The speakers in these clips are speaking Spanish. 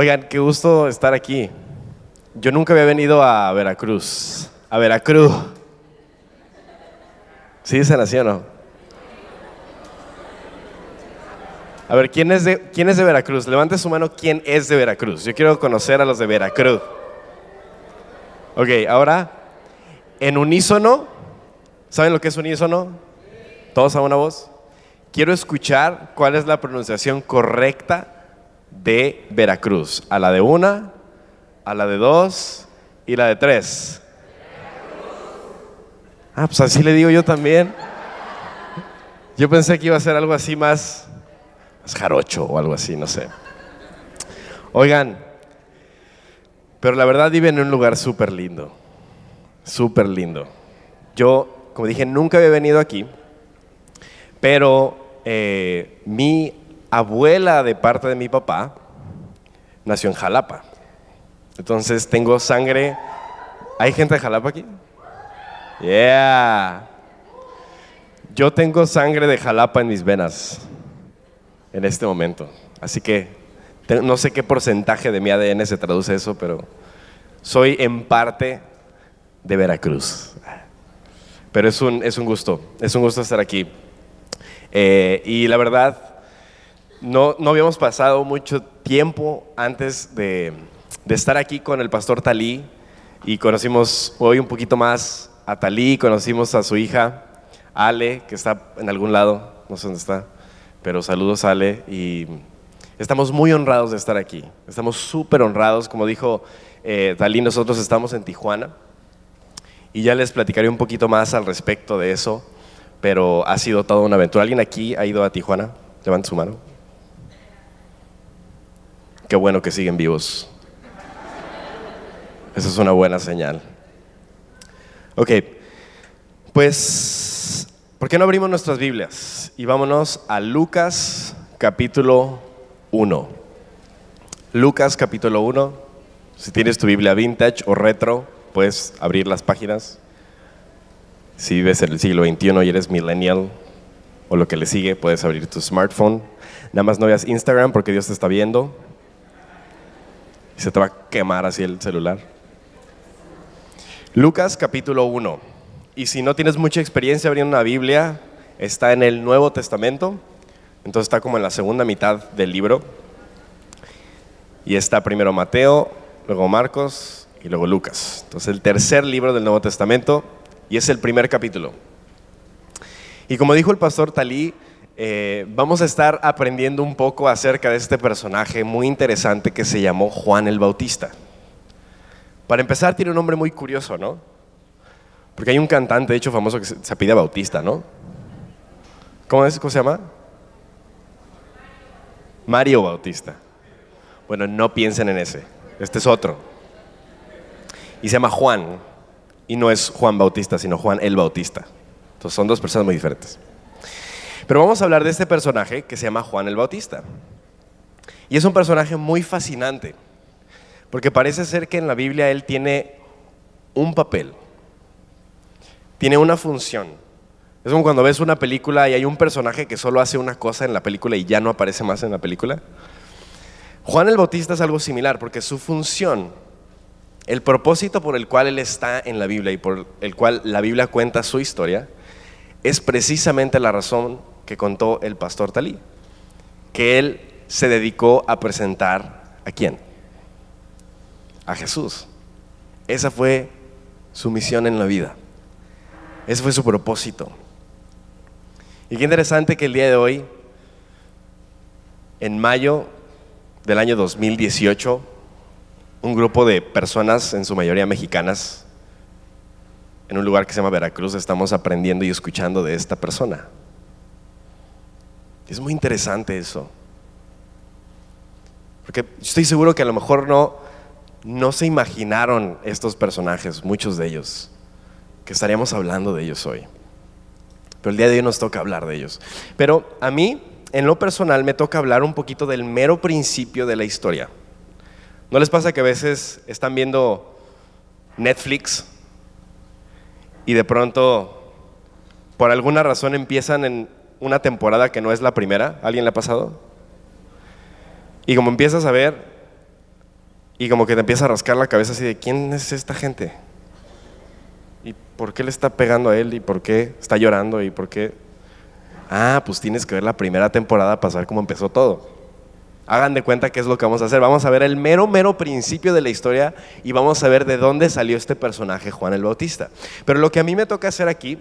Oigan, qué gusto estar aquí. Yo nunca había venido a Veracruz. A Veracruz. ¿Sí dicen así o no? A ver, ¿quién es, de, ¿quién es de Veracruz? Levante su mano, ¿quién es de Veracruz? Yo quiero conocer a los de Veracruz. Ok, ahora, en unísono, ¿saben lo que es unísono? ¿Todos a una voz? Quiero escuchar cuál es la pronunciación correcta de Veracruz. A la de una, a la de dos y la de tres. Ah, pues así le digo yo también. Yo pensé que iba a ser algo así más, más jarocho o algo así, no sé. Oigan, pero la verdad viven en un lugar súper lindo, súper lindo. Yo, como dije, nunca había venido aquí, pero eh, mi abuela de parte de mi papá nació en Jalapa. Entonces tengo sangre. ¿Hay gente de Jalapa aquí? Yeah. Yo tengo sangre de Jalapa en mis venas en este momento. Así que no sé qué porcentaje de mi ADN se traduce eso, pero soy en parte de Veracruz. Pero es un, es un gusto, es un gusto estar aquí. Eh, y la verdad, no, no habíamos pasado mucho tiempo antes de, estar aquí con el pastor Talí y conocimos hoy un poquito más a Talí, conocimos a su hija Ale, que está en algún lado, no sé dónde está, pero saludos Ale y estamos muy honrados de estar aquí, estamos súper honrados, como dijo eh, Talí, nosotros estamos en Tijuana y ya les platicaré un poquito más al respecto de eso, pero ha sido toda una aventura. ¿Alguien aquí ha ido a Tijuana? Levante su mano. Qué bueno que siguen vivos. Esa es una buena señal. Ok, pues, ¿por qué no abrimos nuestras Biblias? Y vámonos a Lucas capítulo 1. Lucas capítulo 1. Si tienes tu Biblia vintage o retro, puedes abrir las páginas. Si vives en el siglo XXI y eres millennial o lo que le sigue, puedes abrir tu smartphone. Nada más no veas Instagram porque Dios te está viendo y se te va a quemar así el celular. Lucas capítulo 1. Y si no tienes mucha experiencia abriendo una Biblia, está en el Nuevo Testamento, entonces está como en la segunda mitad del libro. Y está primero Mateo, luego Marcos y luego Lucas. Entonces el tercer libro del Nuevo Testamento y es el primer capítulo. Y como dijo el pastor Talí, eh, vamos a estar aprendiendo un poco acerca de este personaje muy interesante que se llamó Juan el Bautista. Para empezar, tiene un nombre muy curioso, ¿no? Porque hay un cantante, de hecho, famoso que se pide Bautista, ¿no? ¿Cómo, es? ¿Cómo se llama? Mario Bautista. Bueno, no piensen en ese. Este es otro. Y se llama Juan. Y no es Juan Bautista, sino Juan el Bautista. Entonces son dos personas muy diferentes. Pero vamos a hablar de este personaje que se llama Juan el Bautista. Y es un personaje muy fascinante, porque parece ser que en la Biblia él tiene un papel, tiene una función. Es como cuando ves una película y hay un personaje que solo hace una cosa en la película y ya no aparece más en la película. Juan el Bautista es algo similar, porque su función, el propósito por el cual él está en la Biblia y por el cual la Biblia cuenta su historia, es precisamente la razón que contó el pastor Talí, que él se dedicó a presentar a quién? A Jesús. Esa fue su misión en la vida. Ese fue su propósito. Y qué interesante que el día de hoy, en mayo del año 2018, un grupo de personas, en su mayoría mexicanas, en un lugar que se llama Veracruz, estamos aprendiendo y escuchando de esta persona. Es muy interesante eso. Porque estoy seguro que a lo mejor no, no se imaginaron estos personajes, muchos de ellos, que estaríamos hablando de ellos hoy. Pero el día de hoy nos toca hablar de ellos. Pero a mí, en lo personal, me toca hablar un poquito del mero principio de la historia. ¿No les pasa que a veces están viendo Netflix y de pronto, por alguna razón, empiezan en una temporada que no es la primera. ¿Alguien le ha pasado? Y como empiezas a ver Y como que te empieza a rascar la cabeza así de, ¿quién es esta gente? ¿Y por qué le está pegando a él? ¿Y por qué está llorando? ¿Y por qué? Ah, pues tienes que ver la primera temporada para saber cómo empezó todo. Hagan de cuenta qué es lo que vamos a hacer. Vamos a ver el mero, mero principio de la historia y vamos a ver de dónde salió este personaje, Juan el Bautista. Pero lo que a mí me toca hacer aquí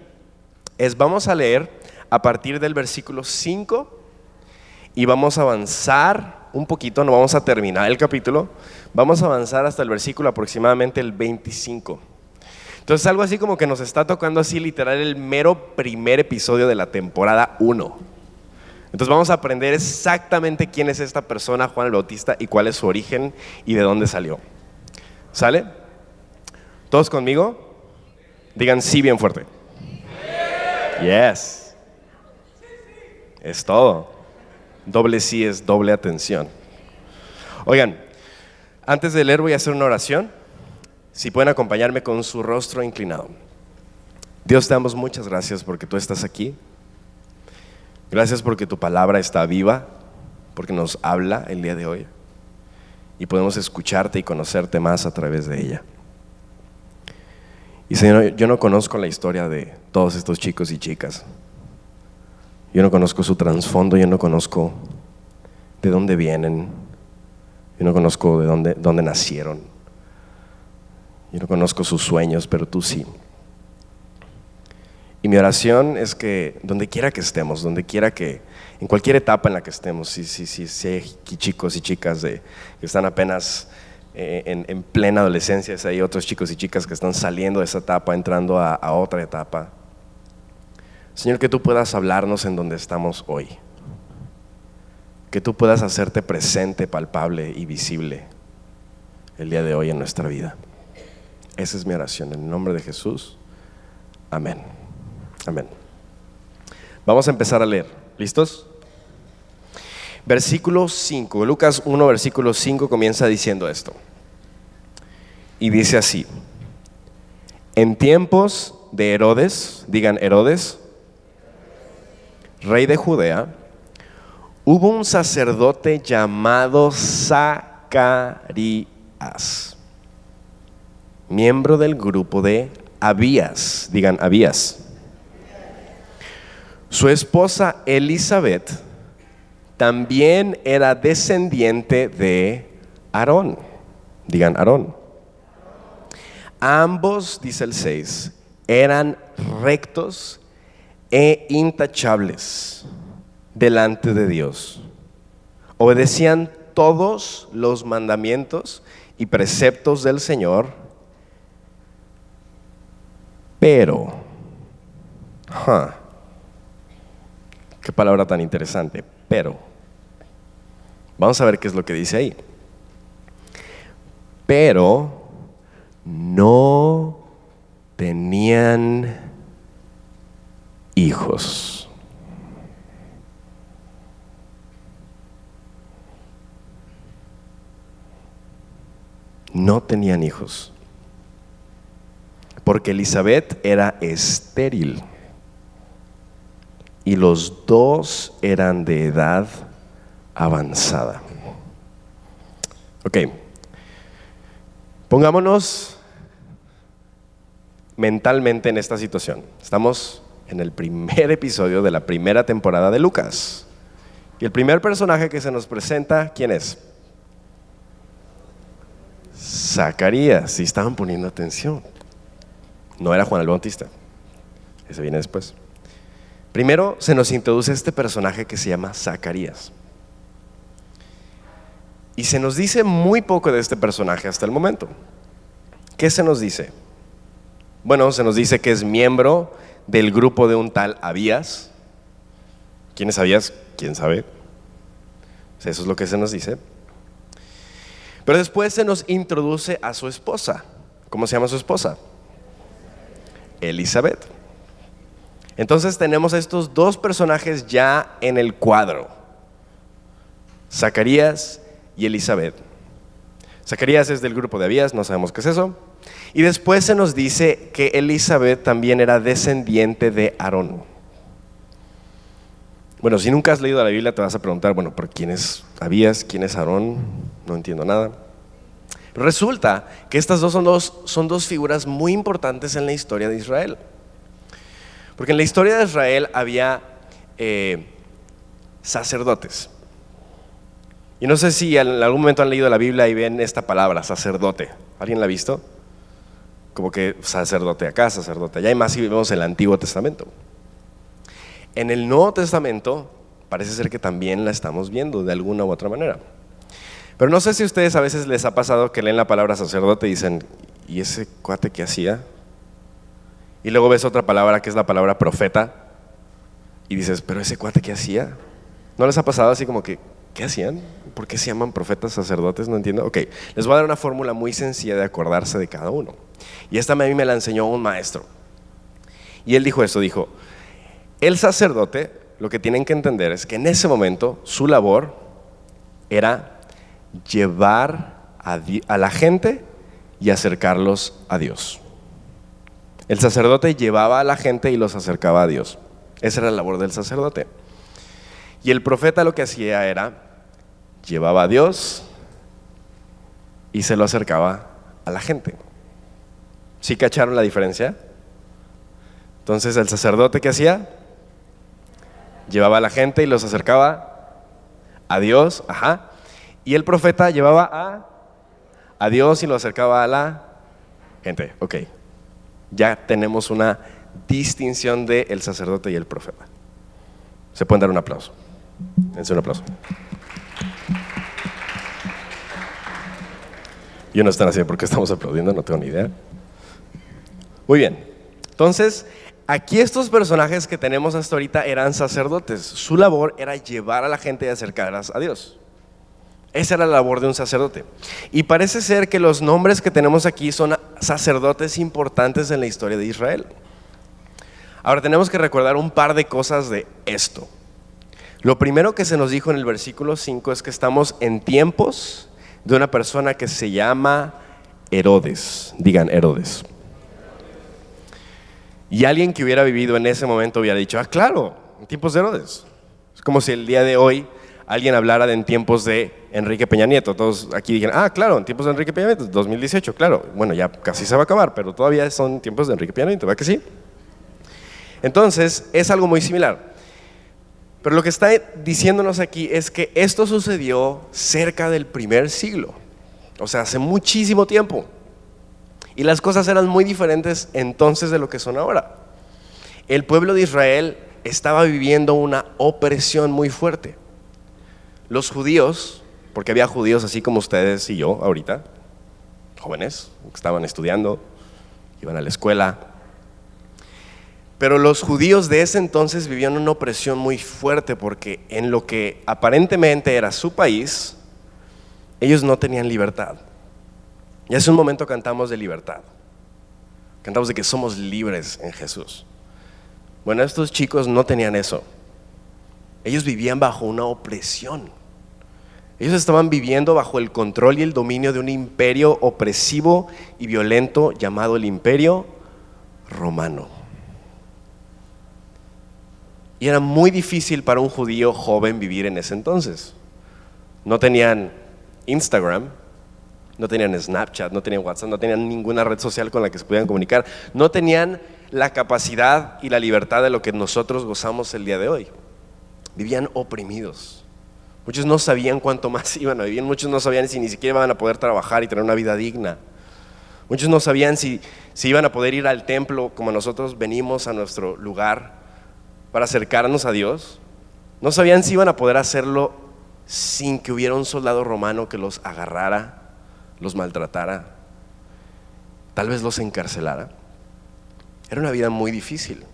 es vamos a leer a partir del versículo 5 y vamos a avanzar un poquito, no vamos a terminar el capítulo, vamos a avanzar hasta el versículo aproximadamente el 25. Entonces algo así como que nos está tocando así literal el mero primer episodio de la temporada 1. Entonces vamos a aprender exactamente quién es esta persona, Juan el Bautista, y cuál es su origen y de dónde salió. ¿Sale? ¿Todos conmigo? Digan sí bien fuerte. Yes. Es todo. Doble sí es doble atención. Oigan, antes de leer voy a hacer una oración. Si pueden acompañarme con su rostro inclinado. Dios te damos muchas gracias porque tú estás aquí. Gracias porque tu palabra está viva, porque nos habla el día de hoy y podemos escucharte y conocerte más a través de ella. Y Señor, yo no conozco la historia de todos estos chicos y chicas. Yo no conozco su trasfondo, yo no conozco de dónde vienen, yo no conozco de dónde, dónde nacieron, yo no conozco sus sueños, pero tú sí. Y mi oración es que donde quiera que estemos, donde quiera que, en cualquier etapa en la que estemos, si, si, si, si hay chicos y chicas de, que están apenas eh, en, plena adolescencia, si hay otros chicos y chicas que están saliendo de esa etapa, entrando a, a otra etapa. Señor, que tú puedas hablarnos en donde estamos hoy. Que tú puedas hacerte presente, palpable y visible el día de hoy en nuestra vida. Esa es mi oración. En el nombre de Jesús. Amén. Amén. Vamos a empezar a leer. ¿Listos? Versículo 5, Lucas 1, versículo 5 comienza diciendo esto. Y dice así, en tiempos de Herodes, digan Herodes, rey de Judea, hubo un sacerdote llamado Zacarías, miembro del grupo de Abías, digan Abías. Su esposa Elizabeth también era descendiente de Aarón. Digan Aarón. Ambos, dice el 6, eran rectos e intachables delante de Dios. Obedecían todos los mandamientos y preceptos del Señor, pero, Qué palabra tan interesante. Pero, vamos a ver qué es lo que dice ahí. Pero no tenían hijos. No tenían hijos. Porque Elizabeth era estéril y los dos eran de edad avanzada. Ok, pongámonos mentalmente en esta situación. Estamos en el primer episodio de la primera temporada de Lucas. Y el primer personaje que se nos presenta, ¿quién es? Zacarías, si estaban poniendo atención. No era Juan el Bautista. Ese viene después. Primero se nos introduce este personaje que se llama Zacarías. Y se nos dice muy poco de este personaje hasta el momento. ¿Qué se nos dice? Bueno, se nos dice que es miembro del grupo de un tal Abías. ¿Quién es Abías? ¿Quién sabe? Eso es lo que se nos dice. Pero después se nos introduce a su esposa. ¿Cómo se llama su esposa? Elizabeth. Entonces tenemos estos dos personajes ya en el cuadro, Zacarías y Elizabeth. Zacarías es del grupo de Abías, no sabemos qué es eso. Y después se nos dice que Elizabeth también era descendiente de Aarón. Bueno, si nunca has leído la Biblia te vas a preguntar, bueno, ¿por quién es? ¿Quién es Aarón? No entiendo nada. Resulta que estas dos son, dos son dos figuras muy importantes en la historia de Israel. Porque en la historia de Israel había eh, sacerdotes. Y no sé si en algún momento han leído la Biblia y ven esta palabra, sacerdote. ¿Alguien la ha visto? Como que sacerdote acá, sacerdote allá, y más si vemos el Antiguo Testamento. En el Nuevo Testamento parece ser que también la estamos viendo de alguna u otra manera. Pero no sé si a ustedes a veces les ha pasado que leen la palabra sacerdote y dicen, ¿y ese cuate que hacía? Y luego ves otra palabra que es la palabra profeta y dices, ¿pero ese cuate que hacía? ¿No les ha pasado así como que, ¿qué hacían? ¿Por qué se llaman profetas sacerdotes? No entiendo. Ok, les voy a dar una fórmula muy sencilla de acordarse de cada uno. Y esta a mí me la enseñó un maestro. Y él dijo esto, dijo, el sacerdote, lo que tienen que entender es que en ese momento su labor era llevar a, la gente y acercarlos a Dios. El sacerdote llevaba a la gente y los acercaba a Dios. Esa era la labor del sacerdote. Y el profeta lo que hacía era, llevaba a Dios y se lo acercaba a la gente. ¿Sí cacharon la diferencia? Entonces el sacerdote que hacía, llevaba a la gente y los acercaba a Dios, ajá. Y el profeta llevaba a, a Dios y lo acercaba a la gente. Ok, ya tenemos una distinción de el sacerdote y el profeta. Se pueden dar un aplauso. Dense un aplauso. Yo no están así porque estamos aplaudiendo, no tengo ni idea. Muy bien. Entonces, aquí estos personajes que tenemos hasta ahorita eran sacerdotes. Su labor era llevar a la gente y acercarlas a Dios. Esa era la labor de un sacerdote. Y parece ser que los nombres que tenemos aquí son sacerdotes importantes en la historia de Israel. Ahora tenemos que recordar un par de cosas de esto. Lo primero que se nos dijo en el versículo 5 es que estamos en tiempos de una persona que se llama Herodes. Digan Herodes. Y alguien que hubiera vivido en ese momento hubiera dicho, ah, claro, en tiempos de Herodes. Es como si el día de hoy alguien hablara de en tiempos de Enrique Peña Nieto. Todos aquí dijeron, ah, claro, en tiempos de Enrique Peña Nieto, 2018, claro. Bueno, ya casi se va a acabar, pero todavía son tiempos de Enrique Peña Nieto, ¿verdad que sí? Entonces, es algo muy similar. Pero lo que está diciéndonos aquí es que esto sucedió cerca del primer siglo, o sea, hace muchísimo tiempo. Y las cosas eran muy diferentes entonces de lo que son ahora. El pueblo de Israel estaba viviendo una opresión muy fuerte. Los judíos, porque había judíos así como ustedes y yo ahorita, jóvenes, que estaban estudiando, iban a la escuela, pero los judíos de ese entonces vivían una opresión muy fuerte porque en lo que aparentemente era su país, ellos no tenían libertad. Y hace un momento cantamos de libertad. Cantamos de que somos libres en Jesús. Bueno, estos chicos no tenían eso. Ellos vivían bajo una opresión. Ellos estaban viviendo bajo el control y el dominio de un imperio opresivo y violento llamado el imperio romano. Y era muy difícil para un judío joven vivir en ese entonces. No tenían Instagram, no tenían Snapchat, no tenían WhatsApp, no tenían ninguna red social con la que se pudieran comunicar, no tenían la capacidad y la libertad de lo que nosotros gozamos el día de hoy. Vivían oprimidos. Muchos no sabían cuánto más iban a vivir, muchos no sabían si ni siquiera iban a poder trabajar y tener una vida digna. Muchos no sabían si, si iban a poder ir al templo como nosotros venimos a nuestro lugar para acercarnos a Dios. No sabían si iban a poder hacerlo sin que hubiera un soldado romano que los agarrara los maltratara, tal vez los encarcelara. Era una vida muy difícil.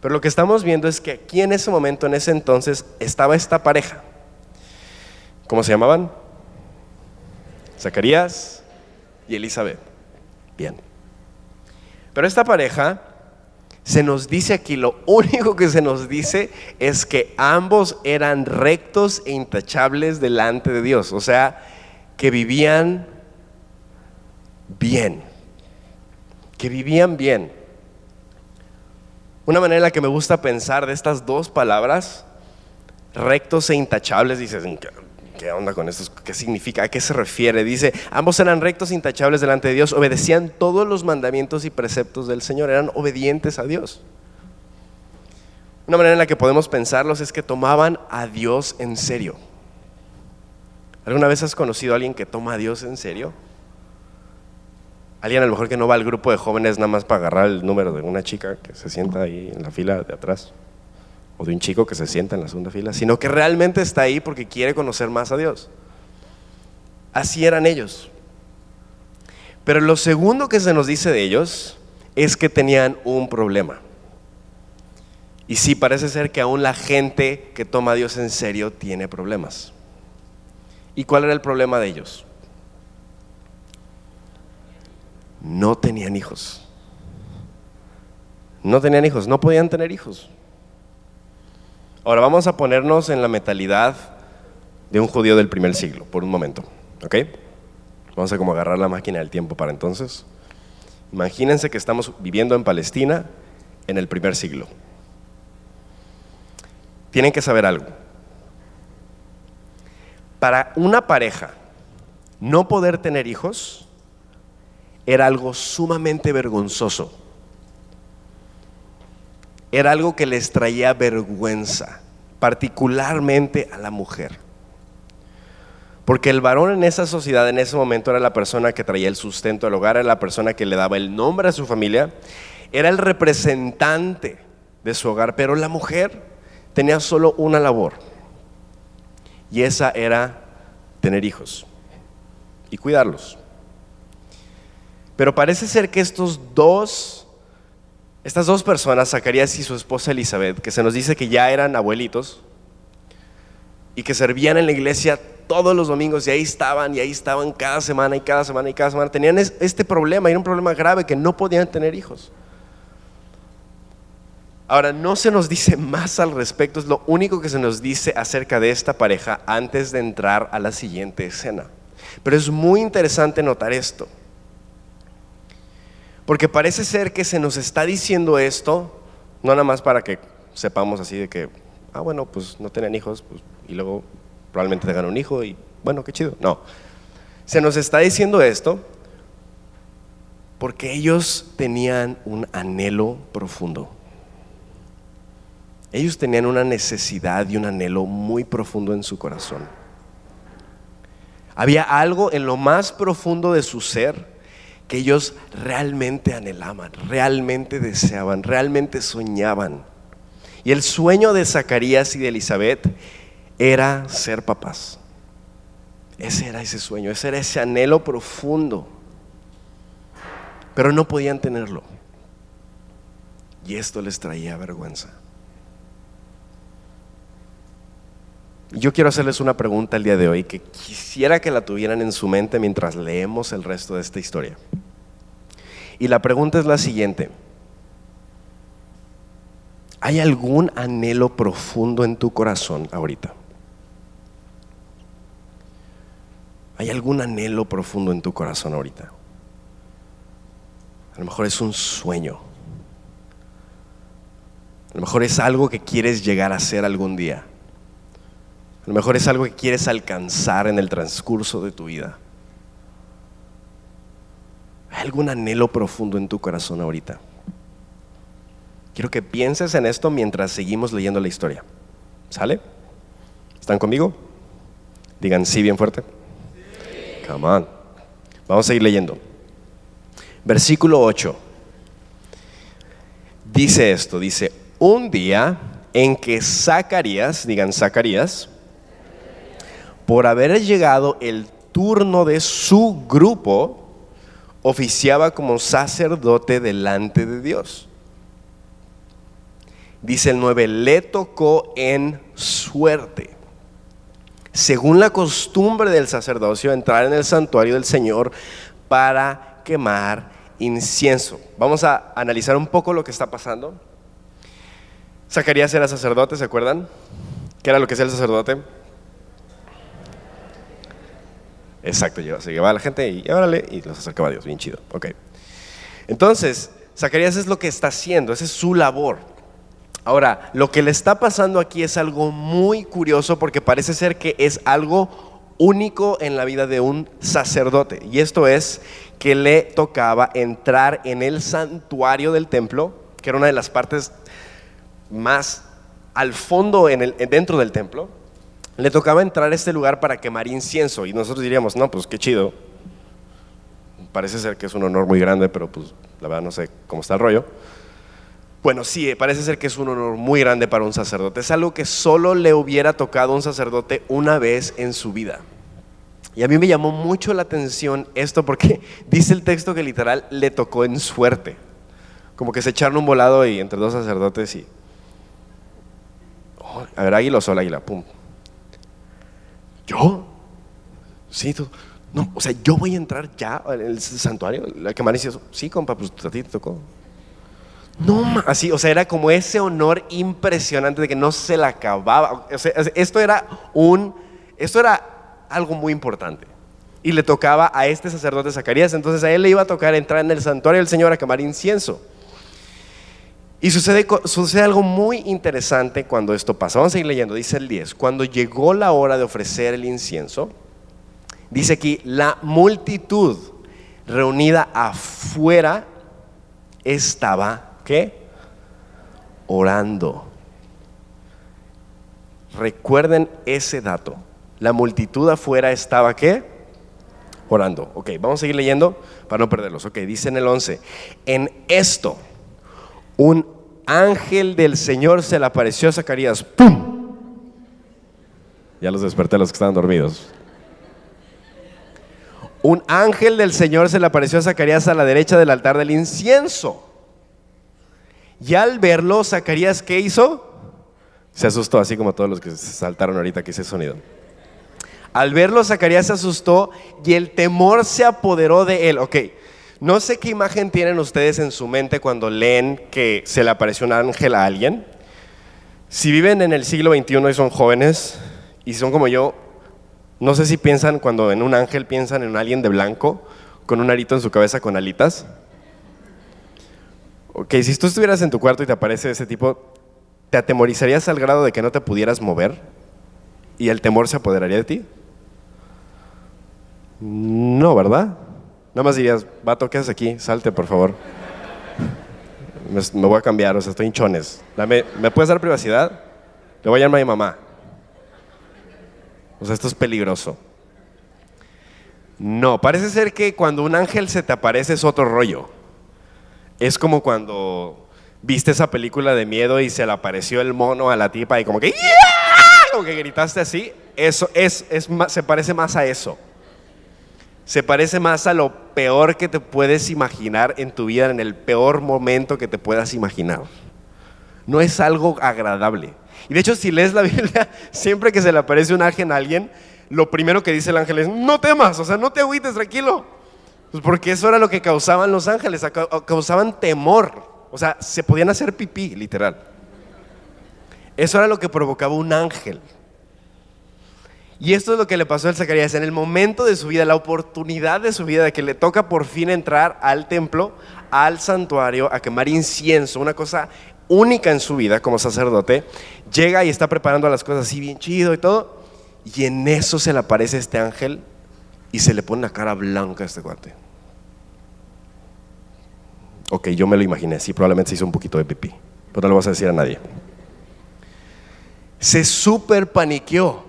Pero lo que estamos viendo es que aquí en ese momento, en ese entonces, estaba esta pareja. ¿Cómo se llamaban? Zacarías y Elizabeth. Bien. Pero esta pareja se nos dice aquí, lo único que se nos dice es que ambos eran rectos e intachables delante de Dios. O sea, que vivían bien, que vivían bien. Una manera en la que me gusta pensar de estas dos palabras, rectos e intachables, dices, ¿qué onda con esto? ¿Qué significa? ¿A qué se refiere? Dice, ambos eran rectos, intachables delante de Dios, obedecían todos los mandamientos y preceptos del Señor, eran obedientes a Dios. Una manera en la que podemos pensarlos es que tomaban a Dios en serio. ¿Alguna vez has conocido a alguien que toma a Dios en serio? Alguien a lo mejor que no va al grupo de jóvenes nada más para agarrar el número de una chica que se sienta ahí en la fila de atrás, o de un chico que se sienta en la segunda fila, sino que realmente está ahí porque quiere conocer más a Dios. Así eran ellos. Pero lo segundo que se nos dice de ellos es que tenían un problema. Y sí, parece ser que aún la gente que toma a Dios en serio tiene problemas. ¿Y cuál era el problema de ellos? No tenían hijos. No tenían hijos, no podían tener hijos. Ahora vamos a ponernos en la mentalidad de un judío del primer siglo, por un momento, ¿ok? Vamos a como agarrar la máquina del tiempo para entonces. Imagínense que estamos viviendo en Palestina en el primer siglo tienen que saber algo. Para una pareja, no poder tener hijos era algo sumamente vergonzoso. Era algo que les traía vergüenza, particularmente a la mujer. Porque el varón en esa sociedad en ese momento era la persona que traía el sustento al hogar, era la persona que le daba el nombre a su familia, era el representante de su hogar, pero la mujer tenía solo una labor y esa era tener hijos y cuidarlos. Pero parece ser que estos dos, estas dos personas, Zacarías y su esposa Elizabeth, que se nos dice que ya eran abuelitos y que servían en la iglesia todos los domingos y ahí estaban y ahí estaban cada semana y cada semana y cada semana, tenían este problema, era un problema grave que no podían tener hijos. Ahora, no se nos dice más al respecto, es lo único que se nos dice acerca de esta pareja antes de entrar a la siguiente escena. Pero es muy interesante notar esto, porque parece ser que se nos está diciendo esto, no nada más para que sepamos así de que, ah, bueno, pues no tienen hijos, pues, y luego probablemente tengan un hijo y bueno, qué chido. No, se nos está diciendo esto porque ellos tenían un anhelo profundo. Ellos tenían una necesidad y un anhelo muy profundo en su corazón. Había algo en lo más profundo de su ser que ellos realmente anhelaban, realmente deseaban, realmente soñaban. Y el sueño de Zacarías y de Elizabeth era ser papás. Ese era ese sueño, ese era ese anhelo profundo. Pero no podían tenerlo. Y esto les traía vergüenza. Yo quiero hacerles una pregunta el día de hoy que quisiera que la tuvieran en su mente mientras leemos el resto de esta historia. Y la pregunta es la siguiente. ¿Hay algún anhelo profundo en tu corazón ahorita? ¿Hay algún anhelo profundo en tu corazón ahorita? A lo mejor es un sueño. A lo mejor es algo que quieres llegar a ser algún día. A lo mejor es algo que quieres alcanzar en el transcurso de tu vida. ¿Hay algún anhelo profundo en tu corazón ahorita? Quiero que pienses en esto mientras seguimos leyendo la historia. ¿Sale? ¿Están conmigo? Digan sí bien fuerte. Come on. Vamos a seguir leyendo. Versículo 8. Dice esto, dice, un día en que Zacarías, digan Zacarías, por haber llegado el turno de su grupo, oficiaba como sacerdote delante de Dios. Dice el 9, le tocó en suerte. Según la costumbre del sacerdocio, entrar en el santuario del Señor para quemar incienso. Vamos a analizar un poco lo que está pasando. Zacarías era sacerdote, ¿se acuerdan? ¿Qué era lo que es el sacerdote? Exacto, se llevaba a la gente y órale, y los acercaba a Dios, bien chido. Ok. Entonces, Zacarías es lo que está haciendo, esa es su labor. Ahora, lo que le está pasando aquí es algo muy curioso porque parece ser que es algo único en la vida de un sacerdote. Y esto es que le tocaba entrar en el santuario del templo, que era una de las partes más al fondo en el, dentro del templo. Le tocaba entrar a este lugar para quemar incienso. Y nosotros diríamos, no, pues qué chido. Parece ser que es un honor muy grande, pero pues la verdad no sé cómo está el rollo. Bueno, sí, parece ser que es un honor muy grande para un sacerdote. Es algo que solo le hubiera tocado un sacerdote una vez en su vida. Y a mí me llamó mucho la atención esto porque dice el texto que literal le tocó en suerte. Como que se echaron un volado y entre dos sacerdotes y... Oh, a ver, águila o sol, águila, pum. ¿Yo? Sí, tú. No, o sea, yo voy a entrar ya en el santuario. La que dice, sí, compa, pues a ti te tocó. No, así, o sea, era como ese honor impresionante de que no se la acababa. esto era un, esto era algo muy importante. Y le tocaba a este sacerdote Zacarías, entonces a él le iba a tocar entrar en el santuario del Señor a quemar incienso. Y sucede, sucede algo muy interesante cuando esto pasa. Vamos a seguir leyendo, dice el 10. Cuando llegó la hora de ofrecer el incienso, dice aquí, la multitud reunida afuera estaba qué? Orando. Recuerden ese dato. La multitud afuera estaba qué? Orando. Ok, vamos a seguir leyendo para no perderlos. Ok, dice en el 11. En esto, un ángel del Señor se le apareció a Zacarías. ¡Pum! Ya los desperté a los que estaban dormidos. Un ángel del Señor se le apareció a Zacarías a la derecha del altar del incienso. Y al verlo, Zacarías, ¿qué hizo? Se asustó, así como todos los que saltaron ahorita que hice sonido. Al verlo, Zacarías se asustó y el temor se apoderó de él. Ok, no sé qué imagen tienen ustedes en su mente cuando leen que se le apareció un ángel a alguien. Si viven en el siglo XXI y son jóvenes y son como yo, no sé si piensan cuando en un ángel piensan en alguien de blanco con un arito en su cabeza con alitas. Ok, si tú estuvieras en tu cuarto y te aparece ese tipo, ¿te atemorizarías al grado de que no te pudieras mover? ¿Y el temor se apoderaría de ti? No, ¿verdad? Nada más dirías, vato, ¿qué aquí? Salte, por favor. Me, voy a cambiar, o sea, estoy hinchones. ¿Me puedes dar privacidad? Le voy a llamar a mi mamá. O sea, esto es peligroso. No, parece ser que cuando un ángel se te aparece es otro rollo. Es como cuando viste esa película de miedo y se le apareció el mono a la tipa y como que como que gritaste así. Eso es, es se parece más a eso. Se parece más a lo peor que te puedes imaginar en tu vida, en el peor momento que te puedas imaginar. No es algo agradable. Y de hecho, si lees la Biblia, siempre que se le aparece un ángel a alguien, lo primero que dice el ángel es, no temas, o sea, no te agüites, tranquilo. Pues porque eso era lo que causaban los ángeles, causaban temor. O sea, se podían hacer pipí, literal. Eso era lo que provocaba un ángel. Y esto es lo que le pasó a Zacarías. En el momento de su vida, la oportunidad de su vida, de que le toca por fin entrar al templo, al santuario, a quemar incienso, una cosa única en su vida como sacerdote, llega y está preparando las cosas así bien chido y todo. Y en eso se le aparece este ángel y se le pone una cara blanca a este cuate. Ok, yo me lo imaginé, sí, probablemente se hizo un poquito de pipí, pero no lo vas a decir a nadie. Se super paniqueó.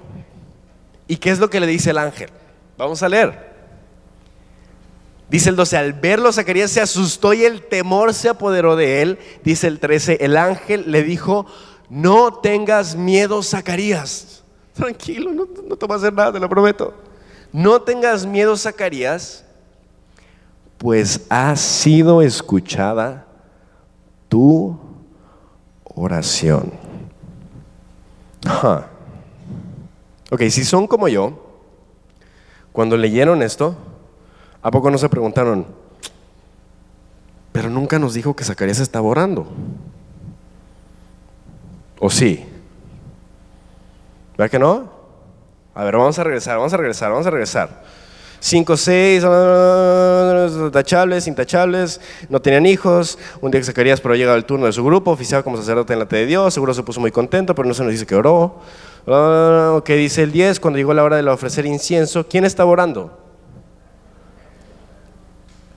¿Y qué es lo que le dice el ángel? Vamos a leer. Dice el 12, al verlo Zacarías se asustó y el temor se apoderó de él. Dice el 13, el ángel le dijo, no tengas miedo Zacarías. Tranquilo, no, te va a hacer nada, te lo prometo. No tengas miedo, Zacarías, pues ha sido escuchada tu oración. Ok, si son como yo, cuando leyeron esto, ¿a poco no se preguntaron, pero nunca nos dijo que Zacarías estaba orando? ¿O sí? ¿Verdad que no? A ver, vamos a regresar, vamos a regresar, vamos a regresar. 5, 6, tachables, intachables, no tenían hijos. Un día que Zacarías pero llegado el turno de su grupo, oficiaba como sacerdote en la de Dios, seguro se puso muy contento, pero no se nos dice que oró. Uh, que dice el 10, cuando llegó la hora de ofrecer incienso, ¿quién estaba orando?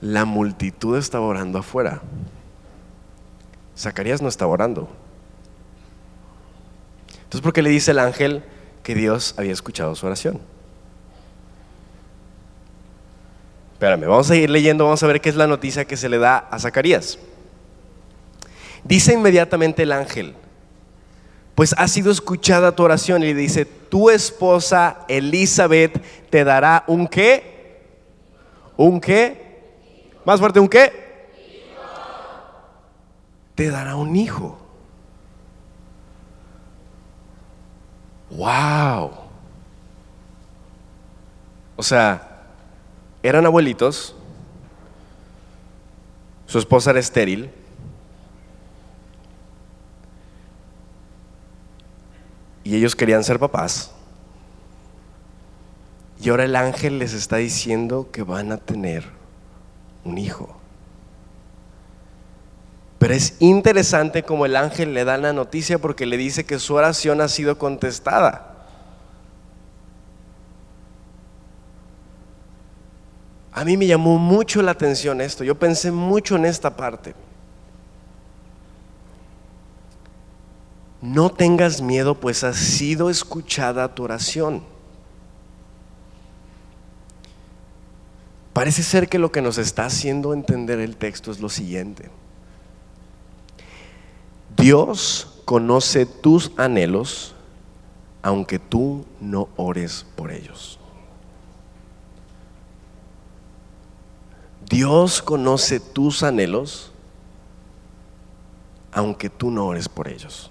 La multitud estaba orando afuera. Zacarías no estaba orando. Entonces, ¿por qué le dice el ángel que Dios había escuchado su oración? Espérame, vamos a ir leyendo, vamos a ver qué es la noticia que se le da a Zacarías. Dice inmediatamente el ángel, pues ha sido escuchada tu oración y dice, tu esposa Elizabeth te dará un qué, un qué, más fuerte, un qué, te dará un hijo. Wow. O sea, eran abuelitos, su esposa era estéril, y ellos querían ser papás. Y ahora el ángel les está diciendo que van a tener un hijo. Pero es interesante como el ángel le da la noticia porque le dice que su oración ha sido contestada. A mí me llamó mucho la atención esto, yo pensé mucho en esta parte. No tengas miedo, pues ha sido escuchada tu oración. Parece ser que lo que nos está haciendo entender el texto es lo siguiente. Dios conoce tus anhelos aunque tú no ores por ellos. Dios conoce tus anhelos aunque tú no ores por ellos.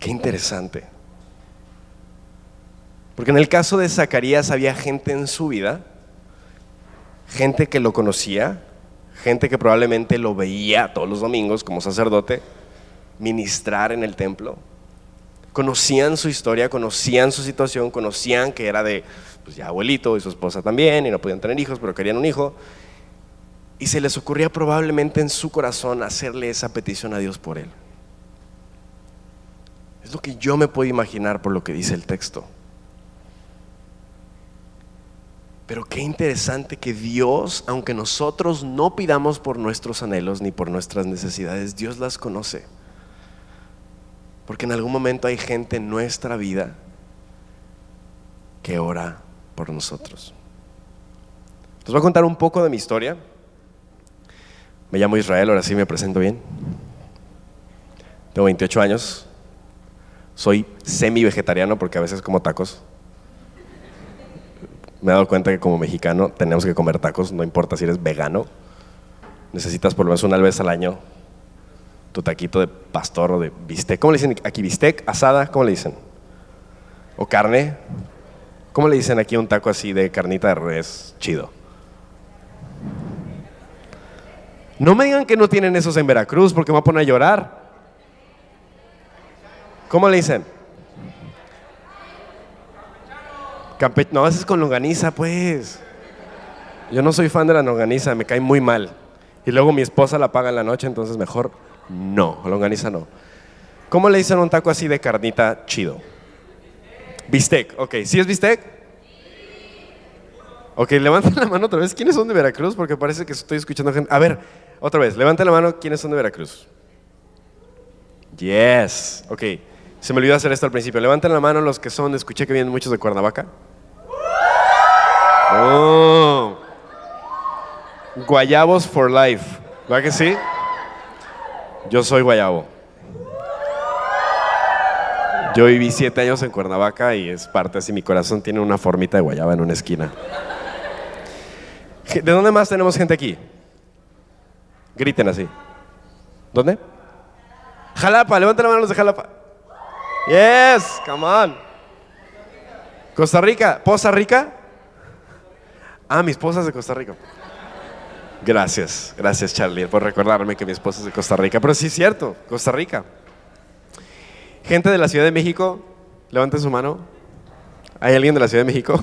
Qué interesante. Porque en el caso de Zacarías había gente en su vida, gente que lo conocía, gente que probablemente lo veía todos los domingos como sacerdote, ministrar en el templo. Conocían su historia, conocían su situación, conocían que era de pues ya abuelito y su esposa también, y no podían tener hijos, pero querían un hijo. Y se les ocurría probablemente en su corazón hacerle esa petición a Dios por él. Es lo que yo me puedo imaginar por lo que dice el texto. Pero qué interesante que Dios, aunque nosotros no pidamos por nuestros anhelos ni por nuestras necesidades, Dios las conoce. Porque en algún momento hay gente en nuestra vida que ora por nosotros. Les voy a contar un poco de mi historia. Me llamo Israel, ahora sí me presento bien. Tengo 28 años. Soy semi-vegetariano porque a veces como tacos. Me he dado cuenta que como mexicano tenemos que comer tacos, no importa si eres vegano. Necesitas por lo menos una vez al año tu taquito de pastor o de bistec. ¿Cómo le dicen aquí? ¿Bistec? ¿Asada? ¿Cómo le dicen? ¿O carne? ¿Cómo le dicen aquí un taco así de carnita de res chido? No me digan que no tienen esos en Veracruz porque me voy a poner a llorar. ¿Cómo le dicen? Campe no, ese es con longaniza, pues. Yo no soy fan de la longaniza, me cae muy mal. Y luego mi esposa la paga en la noche, entonces mejor no, longaniza no. ¿Cómo le dicen un taco así de carnita chido? Bistec, ok. ¿Sí es bistec? Ok, levanten la mano otra vez. ¿Quiénes son de Veracruz? Porque parece que estoy escuchando gente. A ver, otra vez, levanten la mano. ¿Quiénes son de Veracruz? Yes, ok. Se me olvidó hacer esto al principio. Levanten la mano los que son, escuché que vienen muchos de Cuernavaca. Oh. Guayabos for life. ¿Va que sí? Yo soy guayabo. Yo viví siete años en Cuernavaca y es parte así. Mi corazón tiene una formita de guayaba en una esquina. ¿De dónde más tenemos gente aquí? Griten así. ¿Dónde? Jalapa, levanten la mano los de Jalapa. Yes, come on. Costa Rica, Poza Rica. Ah, mi esposa es de Costa Rica. Gracias, gracias Charlie por recordarme que mi esposa es de Costa Rica. Pero sí es cierto, Costa Rica. Gente de la Ciudad de México, levanten su mano. ¿Hay alguien de la Ciudad de México?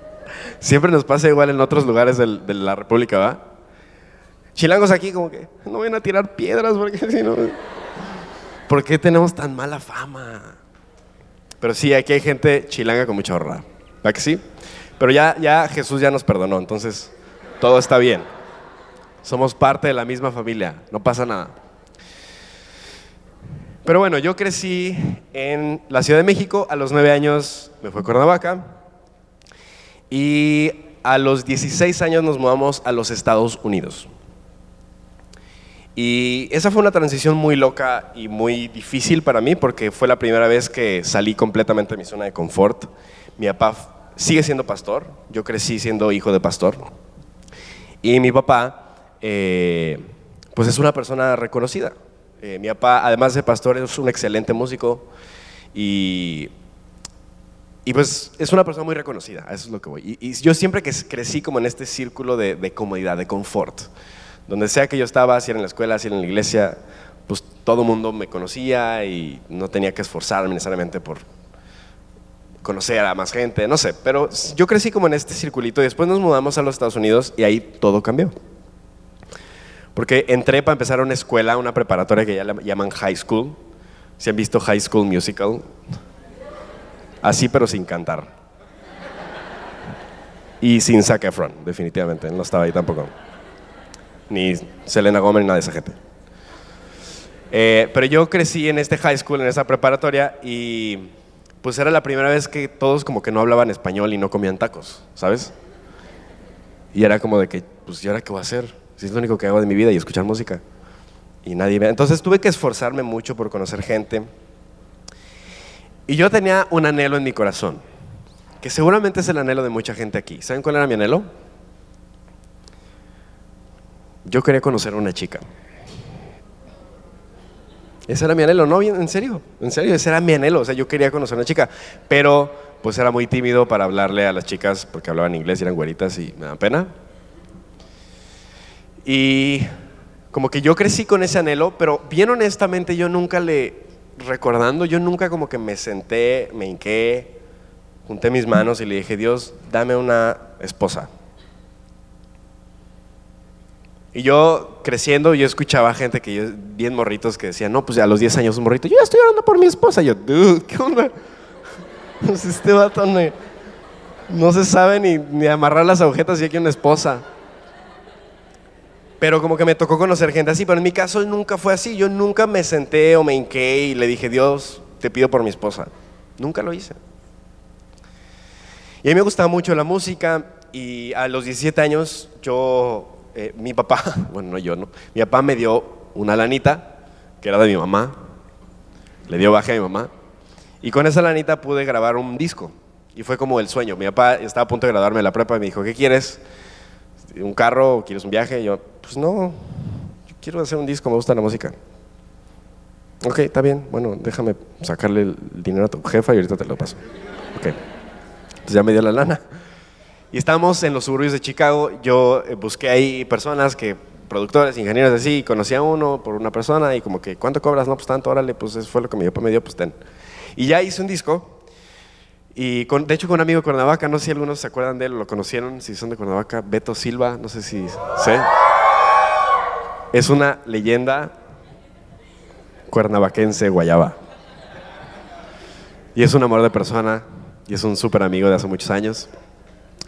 Siempre nos pasa igual en otros lugares de la República, ¿va? Chilangos aquí como que no vayan a tirar piedras porque si no... ¿Por qué tenemos tan mala fama? Pero sí, aquí hay gente chilanga con mucha honra. ¿Va que sí? Pero ya, ya Jesús ya nos perdonó, entonces todo está bien. Somos parte de la misma familia, no pasa nada. Pero bueno, yo crecí en la Ciudad de México, a los nueve años me fue a Cuernavaca y a los 16 años nos mudamos a los Estados Unidos. Y esa fue una transición muy loca y muy difícil para mí porque fue la primera vez que salí completamente de mi zona de confort. Mi papá sigue siendo pastor, yo crecí siendo hijo de pastor. Y mi papá, eh, pues es una persona reconocida. Eh, mi papá, además de pastor, es un excelente músico y, y pues es una persona muy reconocida, a eso es lo que voy. Y, y yo siempre que crecí como en este círculo de, de comodidad, de confort, donde sea que yo estaba, si era en la escuela, si era en la iglesia, pues todo el mundo me conocía y no tenía que esforzarme necesariamente por conocer a más gente, no sé, pero yo crecí como en este circulito y después nos mudamos a los Estados Unidos y ahí todo cambió. Porque entré para empezar a una escuela, una preparatoria que ya la llaman high school. Si han visto High School Musical, así pero sin cantar. Y sin Zac Efron, definitivamente, no estaba ahí tampoco. Ni Selena Gomez ni nada de esa gente. Eh, pero yo crecí en este high school, en esa preparatoria, y pues era la primera vez que todos como que no hablaban español y no comían tacos, ¿sabes? Y era como de que, pues, ¿y ahora qué voy a hacer? Si es lo único que hago de mi vida y escuchar música. Y nadie ve. Entonces tuve que esforzarme mucho por conocer gente. Y yo tenía un anhelo en mi corazón, que seguramente es el anhelo de mucha gente aquí. ¿Saben cuál era mi anhelo? Yo quería conocer a una chica. Ese era mi anhelo, no, en serio, en serio, ese era mi anhelo, o sea, yo quería conocer a una chica, pero pues era muy tímido para hablarle a las chicas porque hablaban inglés y eran güeritas y me da pena. Y como que yo crecí con ese anhelo, pero bien honestamente yo nunca le, recordando, yo nunca como que me senté, me hinqué, junté mis manos y le dije, Dios, dame una esposa. Y yo creciendo, yo escuchaba gente que yo, bien morritos que decían, no, pues a los 10 años un morrito, yo ya estoy orando por mi esposa. Yo, dude, ¿qué onda? Pues este vato no, no se sabe ni, amarrar las agujetas y hay que una esposa. Pero como que me tocó conocer gente así, pero en mi caso nunca fue así. Yo nunca me senté o me hinqué y le dije, Dios, te pido por mi esposa. Nunca lo hice. Y a mí me gustaba mucho la música y a los 17 años yo, eh, mi papá, bueno, no yo, ¿no? Mi papá me dio una lanita que era de mi mamá, le dio baje a mi mamá y con esa lanita pude grabar un disco y fue como el sueño. Mi papá estaba a punto de graduarme de la prepa y me dijo, ¿qué quieres? ¿Un carro quieres un viaje? Y yo, pues no, yo quiero hacer un disco, me gusta la música. Ok, está bien, bueno, déjame sacarle el dinero a tu jefa y ahorita te lo paso. Ok. Entonces ya me dio la lana. Y estábamos en los suburbios de Chicago. Yo eh, busqué ahí personas que, productores, ingenieros así, y conocí a uno por una persona y como que, ¿cuánto cobras? No, pues tanto, órale, pues eso fue lo que mi papá me dio, pues ten. Y ya hice un disco. Y con, de hecho con un amigo de Cuernavaca, no sé si algunos se acuerdan de él, lo conocieron, si son de Cuernavaca, Beto Silva, no sé si sé. Es una leyenda cuernavaquense guayaba. Y es un amor de persona y es un súper amigo de hace muchos años.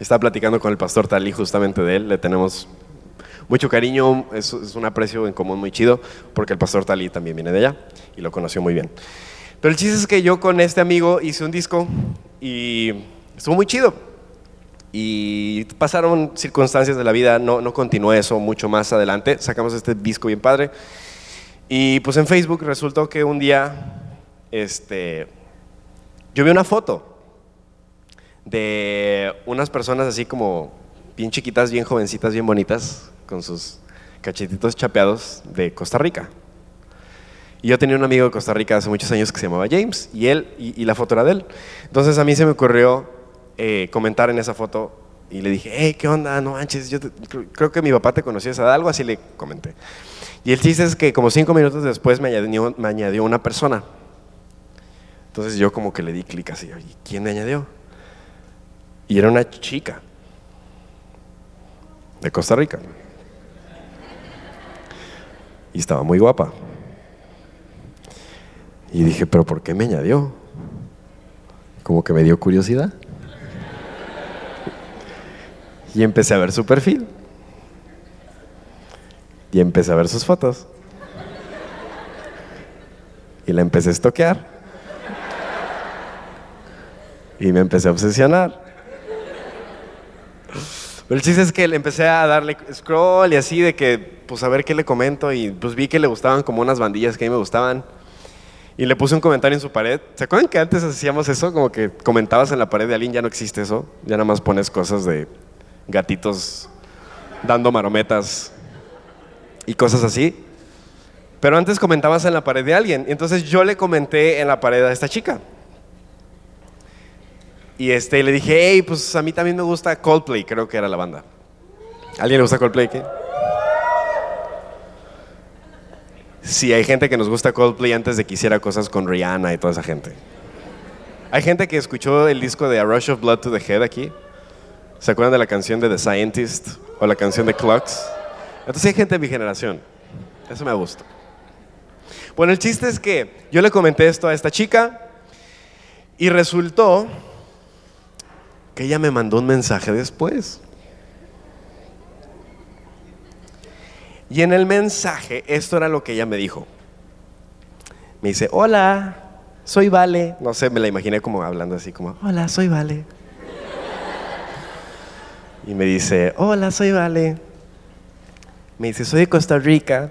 Estaba platicando con el pastor Talí justamente de él, le tenemos mucho cariño, es, es un aprecio en común muy chido, porque el pastor Talí también viene de allá y lo conoció muy bien. Pero el chiste es que yo con este amigo hice un disco y estuvo muy chido. Y pasaron circunstancias de la vida, no, no continué eso mucho más adelante, sacamos este disco bien padre. Y pues en Facebook resultó que un día, este, yo vi una foto de unas personas así como bien chiquitas, bien jovencitas, bien bonitas, con sus cachetitos chapeados de Costa Rica. Y yo tenía un amigo de Costa Rica hace muchos años que se llamaba James, y él, y, la foto era de él. Entonces a mí se me ocurrió eh, comentar en esa foto, y le dije, hey, ¿qué onda? No manches, yo te- creo- que mi papá te conoció, ¿sabes? algo así le comenté. Y el chiste es que como cinco minutos después me añadió, me añadió una persona. Entonces yo como que le di clic así, "Oye, ¿quién me añadió? Y era una chica. de Costa Rica. Y estaba muy guapa. Y dije, pero ¿por qué me añadió? Como que me dio curiosidad. Y empecé a ver su perfil. Y empecé a ver sus fotos. Y la empecé a estoquear. Y me empecé a obsesionar. Pero el chiste es que le empecé a darle scroll y así de que, pues a ver qué le comento y pues vi que le gustaban como unas bandillas que a mí me gustaban. Y le puse un comentario en su pared. ¿Se acuerdan que antes hacíamos eso? Como que comentabas en la pared de alguien, ya no existe eso. Ya nada más pones cosas de gatitos dando marometas y cosas así. Pero antes comentabas en la pared de alguien. Entonces yo le comenté en la pared a esta chica. Y este, le dije, hey, pues a mí también me gusta Coldplay, creo que era la banda. ¿Alguien le gusta Coldplay? ¿Qué? Sí, hay gente que nos gusta Coldplay antes de que hiciera cosas con Rihanna y toda esa gente. Hay gente que escuchó el disco de A Rush of Blood to the Head aquí. ¿Se acuerdan de la canción de The Scientist o la canción de Clocks? Entonces hay gente de mi generación. Eso me gusta. Bueno, el chiste es que yo le comenté esto a esta chica y resultó que ella me mandó un mensaje después. Y en el mensaje, esto era lo que ella me dijo. Me dice, hola, soy Vale. No sé, me la imaginé como hablando así como, hola, soy Vale. Y me dice, hola, soy Vale. Me dice, soy de Costa Rica.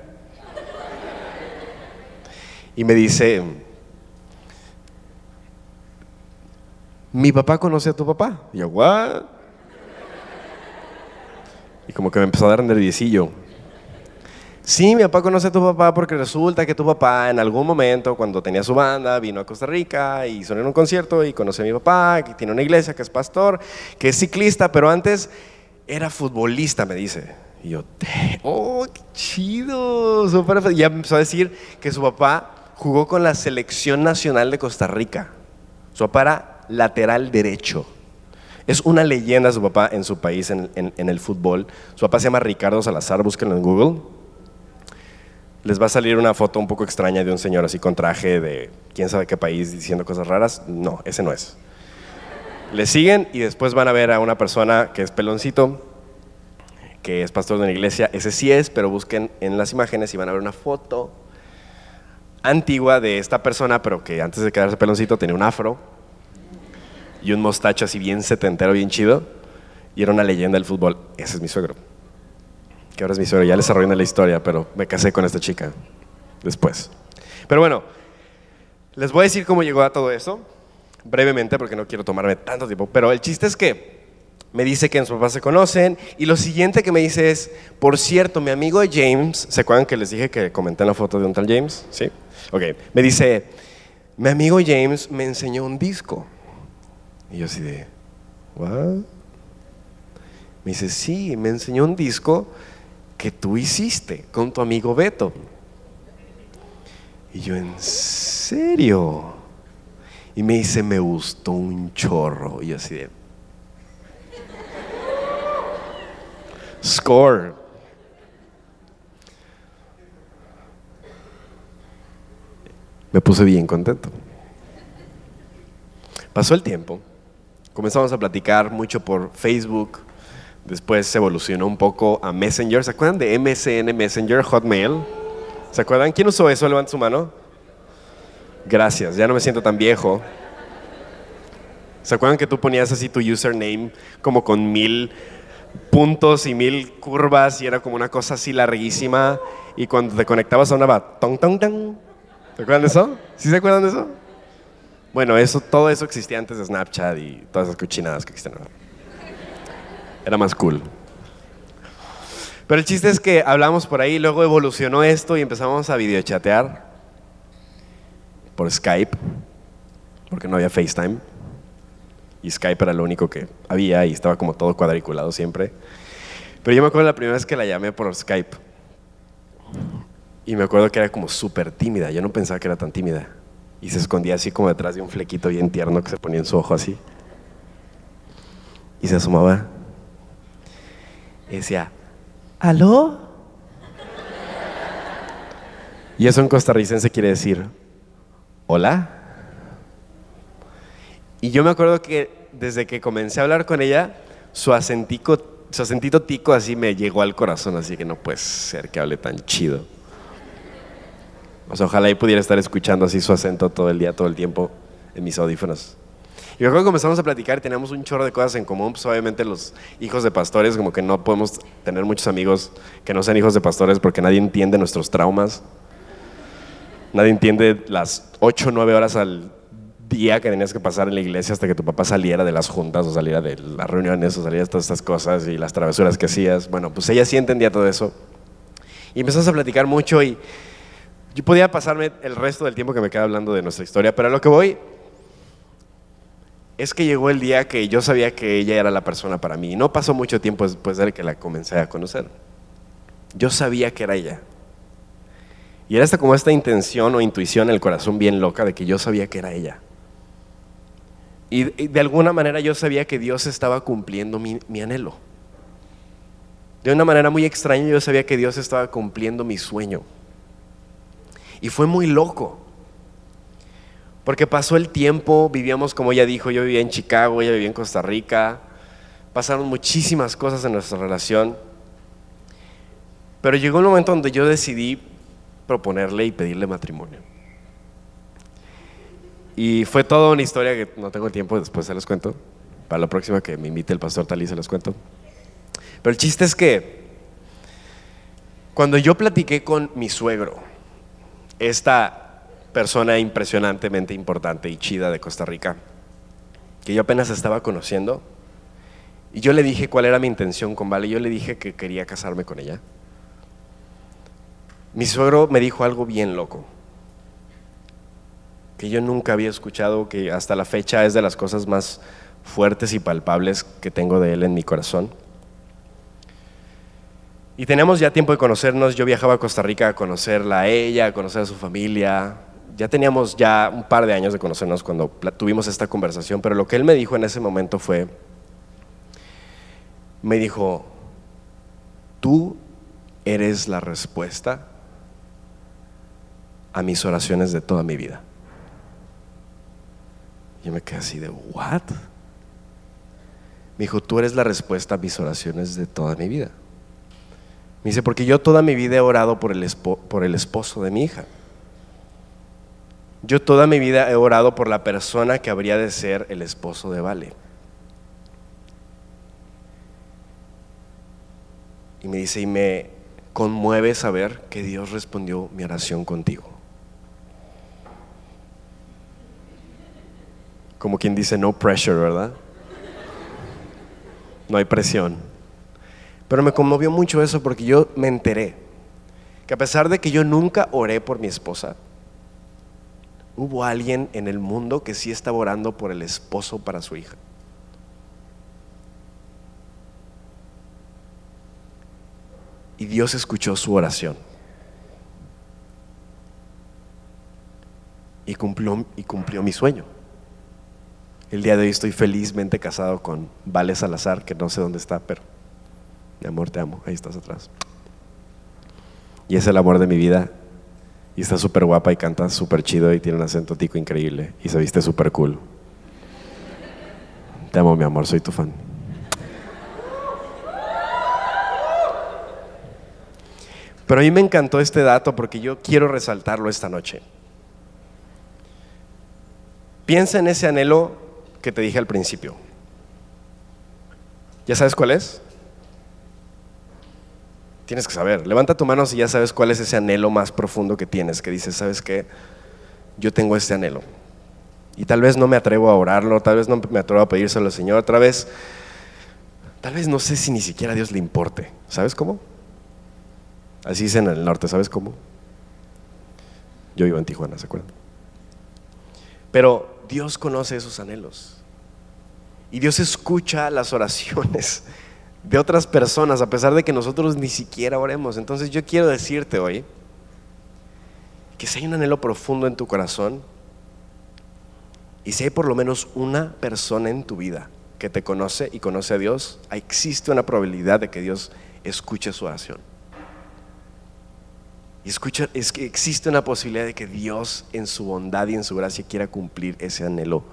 Y me dice, mi papá conoce a tu papá. Y yo, ¿what? Y como que me empezó a dar nerviecillo. Sí, mi papá conoce a tu papá porque resulta que tu papá en algún momento, cuando tenía su banda, vino a Costa Rica y sonó en un concierto y conoce a mi papá, que tiene una iglesia, que es pastor, que es ciclista, pero antes era futbolista, me dice. Y yo, oh, qué chido. Y ya empezó a decir que su papá jugó con la selección nacional de Costa Rica. Su papá era lateral derecho. Es una leyenda su papá en su país en, el fútbol. Su papá se llama Ricardo Salazar, búsquenlo en Google. Les va a salir una foto un poco extraña de un señor así con traje de quién sabe qué país diciendo cosas raras. No, ese no es. Le siguen y después van a ver a una persona que es peloncito, que es pastor de una iglesia. Ese sí es, pero busquen en las imágenes y van a ver una foto antigua de esta persona, pero que antes de quedarse peloncito tenía un afro y un mostacho así bien setentero, bien chido. Y era una leyenda del fútbol. Ese es mi suegro. Que ahora es mi suegro. Ya les arruiné la historia, pero me casé con esta chica después. Pero bueno, les voy a decir cómo llegó a todo eso. Brevemente, porque no quiero tomarme tanto tiempo. Pero el chiste es que me dice que en su papá se conocen. Y lo siguiente que me dice es, por cierto, mi amigo James, ¿se acuerdan que les dije que comenté en la foto de un tal James? Sí. Ok. Me dice, mi amigo James me enseñó un disco. Y yo así de, ¿what? Me dice, sí, me enseñó un disco que tú hiciste con tu amigo Beto. Y yo, ¿en serio? Y me dice, me gustó un chorro. Y yo así de, score. Me puse bien contento. Pasó el tiempo comenzamos a platicar mucho por Facebook, después se evolucionó un poco a Messenger. ¿Se acuerdan de MSN Messenger, Hotmail? ¿Se acuerdan? ¿Quién usó eso? Levanta su mano. Gracias, ya no me siento tan viejo. ¿Se acuerdan que tú ponías así tu username como con mil puntos y mil curvas y era como una cosa así larguísima y cuando te conectabas a una va tong tong tong? ¿Se acuerdan de eso? ¿Sí se acuerdan de eso? Bueno, eso, todo eso existía antes de Snapchat y todas esas cochinadas que existen ahora. Era más cool. Pero el chiste es que hablamos por ahí, luego evolucionó esto y empezamos a videochatear por Skype, porque no había FaceTime. Y Skype era lo único que había y estaba como todo cuadriculado siempre. Pero yo me acuerdo la primera vez que la llamé por Skype. Y me acuerdo que era como súper tímida. Yo no pensaba que era tan tímida y se escondía así como detrás de un flequito bien tierno que se ponía en su ojo así. Y se asomaba y decía, ¿aló? Y eso en costarricense quiere decir, hola. Y yo me acuerdo que desde que comencé a hablar con ella, su acentico, su acentito tico así me llegó al corazón, así que no puede ser que hable tan chido. O sea, ojalá y pudiera estar escuchando así su acento todo el día, todo el tiempo en mis audífonos. Y luego comenzamos a platicar y teníamos un chorro de cosas en común. Pues obviamente los hijos de pastores, como que no podemos tener muchos amigos que no sean hijos de pastores porque nadie entiende nuestros traumas. Nadie entiende las 8 o 9 horas al día que tenías que pasar en la iglesia hasta que tu papá saliera de las juntas o saliera de las reuniones o saliera de todas estas cosas y las travesuras que hacías. Bueno, pues ella sí entendía todo eso. Y empezamos a platicar mucho y yo podía pasarme el resto del tiempo que me queda hablando de nuestra historia, pero a lo que voy es que llegó el día que yo sabía que ella era la persona para mí. Y no pasó mucho tiempo después de que la comencé a conocer. Yo sabía que era ella. Y era como esta intención o intuición en el corazón bien loca de que yo sabía que era ella. Y de alguna manera yo sabía que Dios estaba cumpliendo mi, mi anhelo. De una manera muy extraña yo sabía que Dios estaba cumpliendo mi sueño. Y fue muy loco. Porque pasó el tiempo, vivíamos como ella dijo, yo vivía en Chicago, ella vivía en Costa Rica, pasaron muchísimas cosas en nuestra relación. Pero llegó un momento donde yo decidí proponerle y pedirle matrimonio. Y fue toda una historia que no tengo tiempo, después se los cuento. Para la próxima que me invite el pastor Talí se los cuento. Pero el chiste es que cuando yo platiqué con mi suegro, esta persona impresionantemente importante y chida de Costa Rica, que yo apenas estaba conociendo. Y yo le dije cuál era mi intención con Vale. Yo le dije que quería casarme con ella. Mi suegro me dijo algo bien loco, que yo nunca había escuchado, que hasta la fecha es de las cosas más fuertes y palpables que tengo de él en mi corazón. Y teníamos ya tiempo de conocernos, yo viajaba a Costa Rica a conocerla a ella, a conocer a su familia, ya teníamos ya un par de años de conocernos cuando tuvimos esta conversación, pero lo que él me dijo en ese momento fue, me dijo, tú eres la respuesta a mis oraciones de toda mi vida. Yo me quedé así de, ¿what? Me dijo, tú eres la respuesta a mis oraciones de toda mi vida. Me dice, porque yo toda mi vida he orado por el, por el esposo de mi hija. Yo toda mi vida he orado por la persona que habría de ser el esposo de Vale. Y me dice, y me conmueve saber que Dios respondió mi oración contigo. Como quien dice, no pressure, ¿verdad? No hay presión. Pero me conmovió mucho eso porque yo me enteré que a pesar de que yo nunca oré por mi esposa, hubo alguien en el mundo que sí estaba orando por el esposo para su hija. Y Dios escuchó su oración. Y cumplió, y cumplió mi sueño. El día de hoy estoy felizmente casado con Vale Salazar, que no sé dónde está, pero mi amor, te amo, ahí estás atrás. Y es el amor de mi vida y está súper guapa y canta súper chido y tiene un acento tico increíble y se viste súper cool. Te amo, mi amor, soy tu fan. Pero a mí me encantó este dato porque yo quiero resaltarlo esta noche. Piensa en ese anhelo que te dije al principio. ¿Ya sabes cuál es? Tienes que saber. Levanta tu mano si ya sabes cuál es ese anhelo más profundo que tienes, que dices, ¿sabes qué? Yo tengo este anhelo. Y tal vez no me atrevo a orarlo, tal vez no me atrevo a pedírselo al Señor, otra vez, tal vez no sé si ni siquiera a Dios le importe. ¿Sabes cómo? Así dicen en el norte, ¿sabes cómo? Yo vivo en Tijuana, ¿se acuerdan? Pero Dios conoce esos anhelos. Y Dios escucha las oraciones de otras personas, a pesar de que nosotros ni siquiera oremos. Entonces yo quiero decirte hoy que si hay un anhelo profundo en tu corazón y si hay por lo menos una persona en tu vida que te conoce y conoce a Dios, existe una probabilidad de que Dios escuche su oración. Y escucha, es que existe una posibilidad de que Dios en su bondad y en su gracia quiera cumplir ese anhelo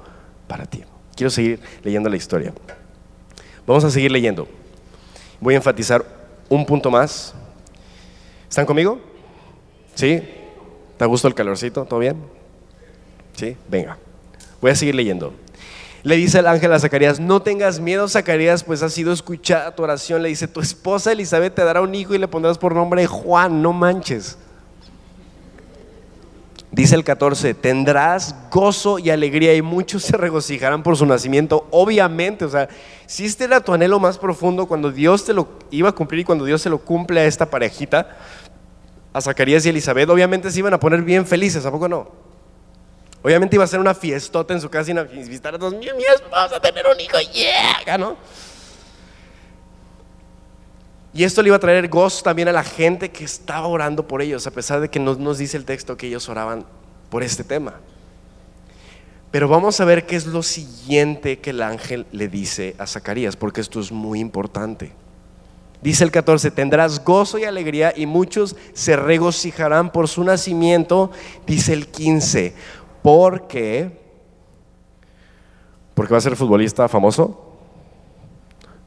para ti. Quiero seguir leyendo la historia. Vamos a seguir leyendo. Voy a enfatizar un punto más. ¿Están conmigo? ¿Sí? ¿Te gusto el calorcito? ¿Todo bien? ¿Sí? Venga. Voy a seguir leyendo. Le dice el ángel a Zacarías, no tengas miedo Zacarías, pues ha sido escuchada tu oración. Le dice, tu esposa Elizabeth te dará un hijo y le pondrás por nombre Juan, no manches. Dice el 14, tendrás gozo y alegría y muchos se regocijarán por su nacimiento. Obviamente, o sea, si este era tu anhelo más profundo cuando Dios te lo iba a cumplir y cuando Dios se lo cumple a esta parejita, a Zacarías y Elizabeth, obviamente se iban a poner bien felices, ¿a poco no? Obviamente iba a ser una fiestota en su casa y una visitar a todos, mi, vamos a tener un hijo, yeah, ¿no? Y esto le iba a traer gozo también a la gente que estaba orando por ellos, a pesar de que no nos dice el texto que ellos oraban por este tema. Pero vamos a ver qué es lo siguiente que el ángel le dice a Zacarías, porque esto es muy importante. Dice el 14, tendrás gozo y alegría y muchos se regocijarán por su nacimiento. Dice el 15, porque, porque va a ser futbolista famoso.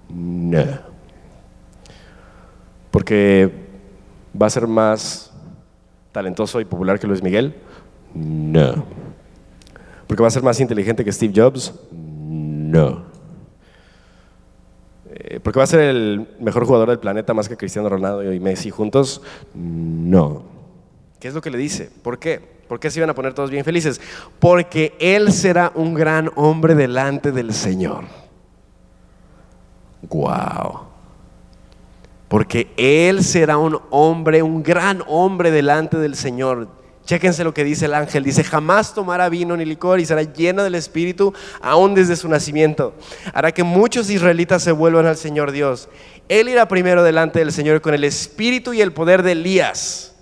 No porque va a ser más talentoso y popular que Luis Miguel? No. ¿Porque va a ser más inteligente que Steve Jobs? No. Eh, ¿Porque va a ser el mejor jugador del planeta más que Cristiano Ronaldo y Messi juntos? No. ¿Qué es lo que le dice? ¿Por qué? ¿Por qué se iban a poner todos bien felices? Porque Él será un gran hombre delante del Señor. ¡Wow! Porque Él será un hombre, un gran hombre delante del Señor. Chéquense lo que dice el ángel. Dice, jamás tomará vino ni licor y será lleno del Espíritu aún desde su nacimiento. Hará que muchos israelitas se vuelvan al Señor Dios. Él irá primero delante del Señor con el Espíritu y el poder de Elías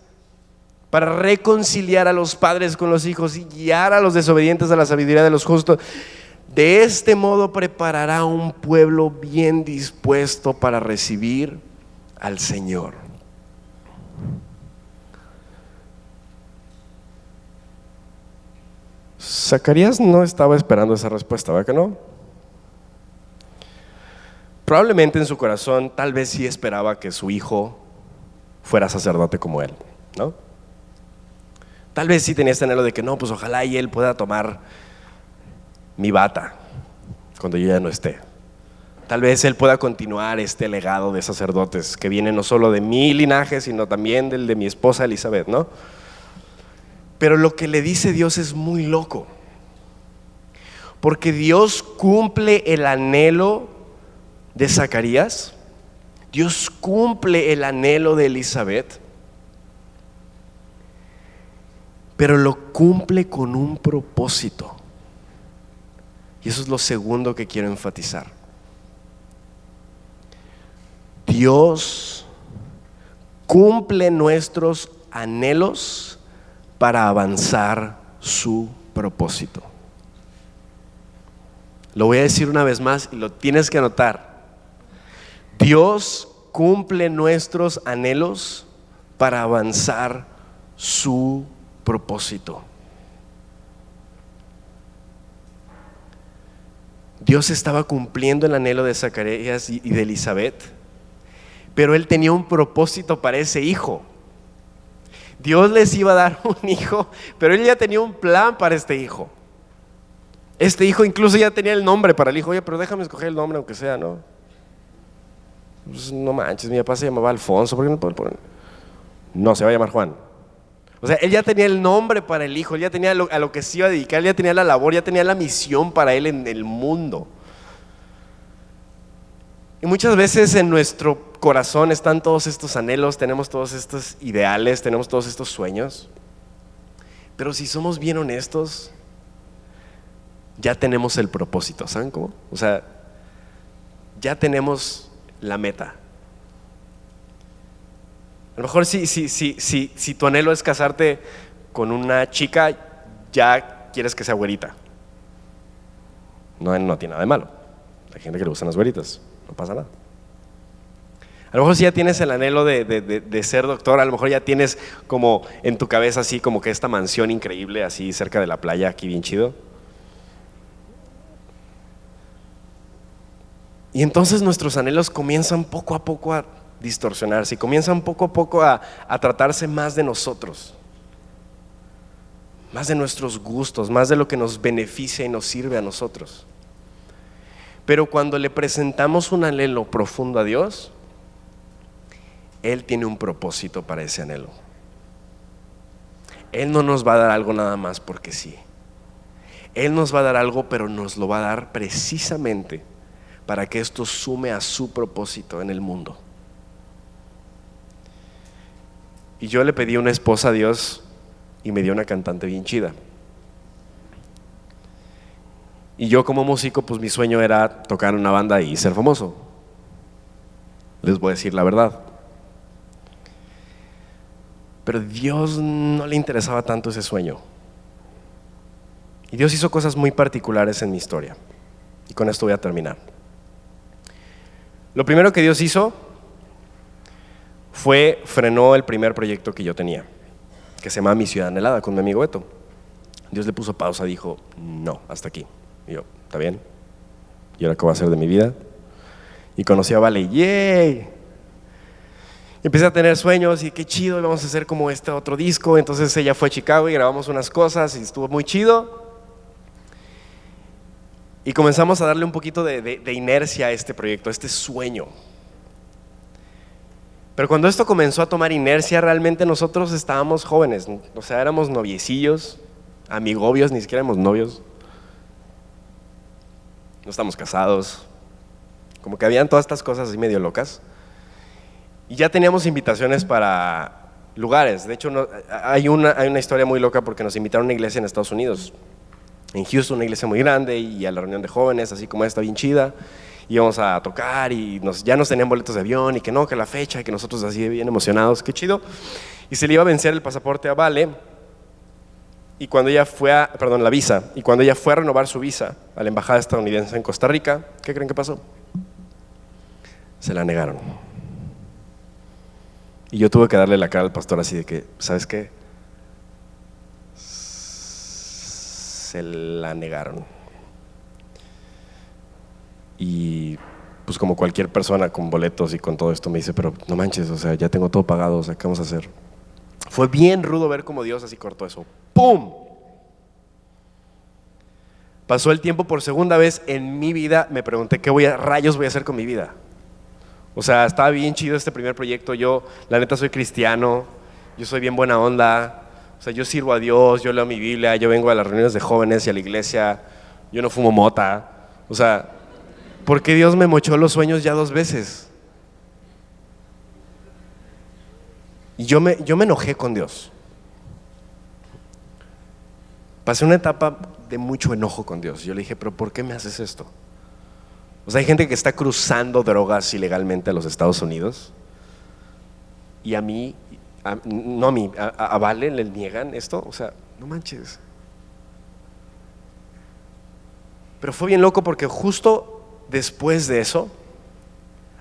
para reconciliar a los padres con los hijos y guiar a los desobedientes a la sabiduría de los justos. De este modo preparará un pueblo bien dispuesto para recibir al Señor. Zacarías no estaba esperando esa respuesta, ¿verdad que no? Probablemente en su corazón tal vez sí esperaba que su hijo fuera sacerdote como él, ¿no? Tal vez sí tenía este anhelo de que no, pues ojalá y él pueda tomar mi bata cuando yo ya no esté. Tal vez Él pueda continuar este legado de sacerdotes que viene no solo de mi linaje, sino también del de mi esposa Elizabeth, ¿no? Pero lo que le dice Dios es muy loco. Porque Dios cumple el anhelo de Zacarías. Dios cumple el anhelo de Elizabeth. Pero lo cumple con un propósito. Y eso es lo segundo que quiero enfatizar. Dios cumple nuestros anhelos para avanzar su propósito. Lo voy a decir una vez más y lo tienes que anotar. Dios cumple nuestros anhelos para avanzar su propósito. Dios estaba cumpliendo el anhelo de Zacarías y de Elizabeth pero él tenía un propósito para ese hijo. Dios les iba a dar un hijo, pero él ya tenía un plan para este hijo. Este hijo incluso ya tenía el nombre para el hijo. Oye, pero déjame escoger el nombre aunque sea, ¿no? Pues, no manches, mi papá se llamaba Alfonso, ¿por qué no puedo poner? No, se va a llamar Juan. O sea, él ya tenía el nombre para el hijo, él ya tenía a lo que se iba a dedicar, él ya tenía la labor, ya tenía la misión para él en el mundo. Y muchas veces en nuestro corazón están todos estos anhelos, tenemos todos estos ideales, tenemos todos estos sueños. Pero si somos bien honestos, ya tenemos el propósito, ¿saben cómo? O sea, ya tenemos la meta. A lo mejor si, si, si, si, si tu anhelo es casarte con una chica, ya quieres que sea güerita. No, no tiene nada de malo. Hay gente que le gustan las güeritas, no pasa nada. A lo mejor si ya tienes el anhelo de, de- de- ser doctor, a lo mejor ya tienes como en tu cabeza así como que esta mansión increíble así cerca de la playa, aquí bien chido. Y entonces nuestros anhelos comienzan poco a poco a distorsionarse y comienzan poco a poco a, a tratarse más de nosotros, más de nuestros gustos, más de lo que nos beneficia y nos sirve a nosotros. Pero cuando le presentamos un anhelo profundo a Dios, Él tiene un propósito para ese anhelo. Él no nos va a dar algo nada más porque sí. Él nos va a dar algo, pero nos lo va a dar precisamente para que esto sume a su propósito en el mundo. Y yo le pedí una esposa a Dios y me dio una cantante bien chida. Y yo como músico, pues mi sueño era tocar en una banda y ser famoso. Les voy a decir la verdad. Pero Dios no le interesaba tanto ese sueño. Y Dios hizo cosas muy particulares en mi historia. Y con esto voy a terminar. Lo primero que Dios hizo fue frenó el primer proyecto que yo tenía, que se llamaba Mi Ciudad Anhelada con mi amigo Beto. Dios le puso pausa, dijo, no, hasta aquí. Y yo, ¿está bien? ¿Y ahora qué voy a hacer de mi vida? Y conocí a Vale, ¡yay! Empecé a tener sueños y qué chido, vamos a hacer como este otro disco. Entonces ella fue a Chicago y grabamos unas cosas y estuvo muy chido. Y comenzamos a darle un poquito de, de- de inercia a este proyecto, a este sueño. Pero cuando esto comenzó a tomar inercia, realmente nosotros estábamos jóvenes, o sea, éramos noviecillos, amigobios, ni siquiera éramos novios. No estamos casados. Como que habían todas estas cosas así medio locas. Y ya teníamos invitaciones para lugares. De hecho, no- hay, una, hay una historia muy loca porque nos invitaron a una iglesia en Estados Unidos. En Houston, una iglesia muy grande, y a la reunión de jóvenes, así como esta, bien chida. Íbamos a tocar y nos, ya nos tenían boletos de avión y que no, que la fecha, y que nosotros así bien emocionados, qué chido. Y se le iba a vencer el pasaporte a Vale. Y cuando ella fue a, perdón, la visa, y cuando ella fue a renovar su visa a la embajada estadounidense en Costa Rica, ¿qué creen que pasó? Se la negaron. Y yo tuve que darle la cara al pastor así de que, ¿sabes qué? Se la negaron. Y pues como cualquier persona con boletos y con todo esto me dice, pero no manches, o sea, ya tengo todo pagado, o sea, ¿qué vamos a hacer? Fue bien rudo ver cómo Dios así cortó eso. ¡Pum! Pasó el tiempo por segunda vez en mi vida, me pregunté, ¿qué voy a, rayos voy a hacer con mi vida? O sea, estaba bien chido este primer proyecto. Yo, la neta, soy cristiano. Yo soy bien buena onda. O sea, yo sirvo a Dios, yo leo mi Biblia, yo vengo a las reuniones de jóvenes y a la iglesia. Yo no fumo mota. O sea, ¿por qué Dios me mochó los sueños ya dos veces? Y yo me, yo me enojé con Dios. Pasé una etapa de mucho enojo con Dios. Yo le dije, pero ¿por qué me haces esto? O sea, hay gente que está cruzando drogas ilegalmente a los Estados Unidos y a mí, no a mí, a, a le niegan esto. O sea, no manches. Pero fue bien loco porque justo después de eso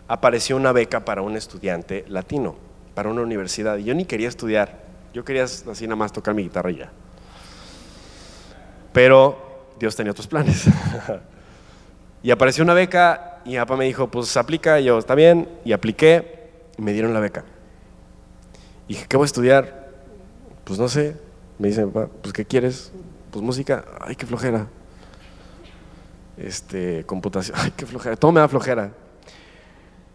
apareció una beca para un estudiante latino, para una universidad. Y yo ni quería estudiar, yo quería así nada más tocar mi guitarra y ya. Pero Dios tenía otros planes. Y apareció una beca y mi papá me dijo, pues aplica, y yo, está bien, y apliqué y me dieron la beca. Y dije, ¿qué voy a estudiar? Pues no sé. Me dice, papá, pues ¿qué quieres? Pues música, ay, qué flojera. Este, computación, ay, qué flojera. Todo me da flojera.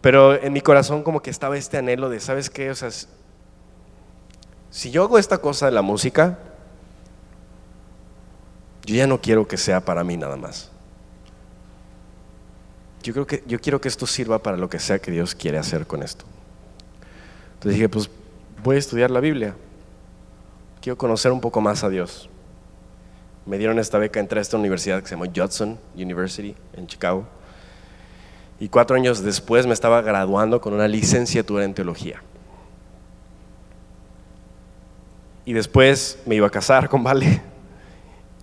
Pero en mi corazón como que estaba este anhelo de, ¿sabes qué? O sea, si yo hago esta cosa de la música, yo ya no quiero que sea para mí nada más. Yo creo que yo quiero que esto sirva para lo que sea que Dios quiere hacer con esto. Entonces dije, pues voy a estudiar la Biblia. Quiero conocer un poco más a Dios. Me dieron esta beca, entré a esta universidad que se llama Judson University en Chicago. Y cuatro años después me estaba graduando con una licenciatura en teología. Y después me iba a casar con Vale.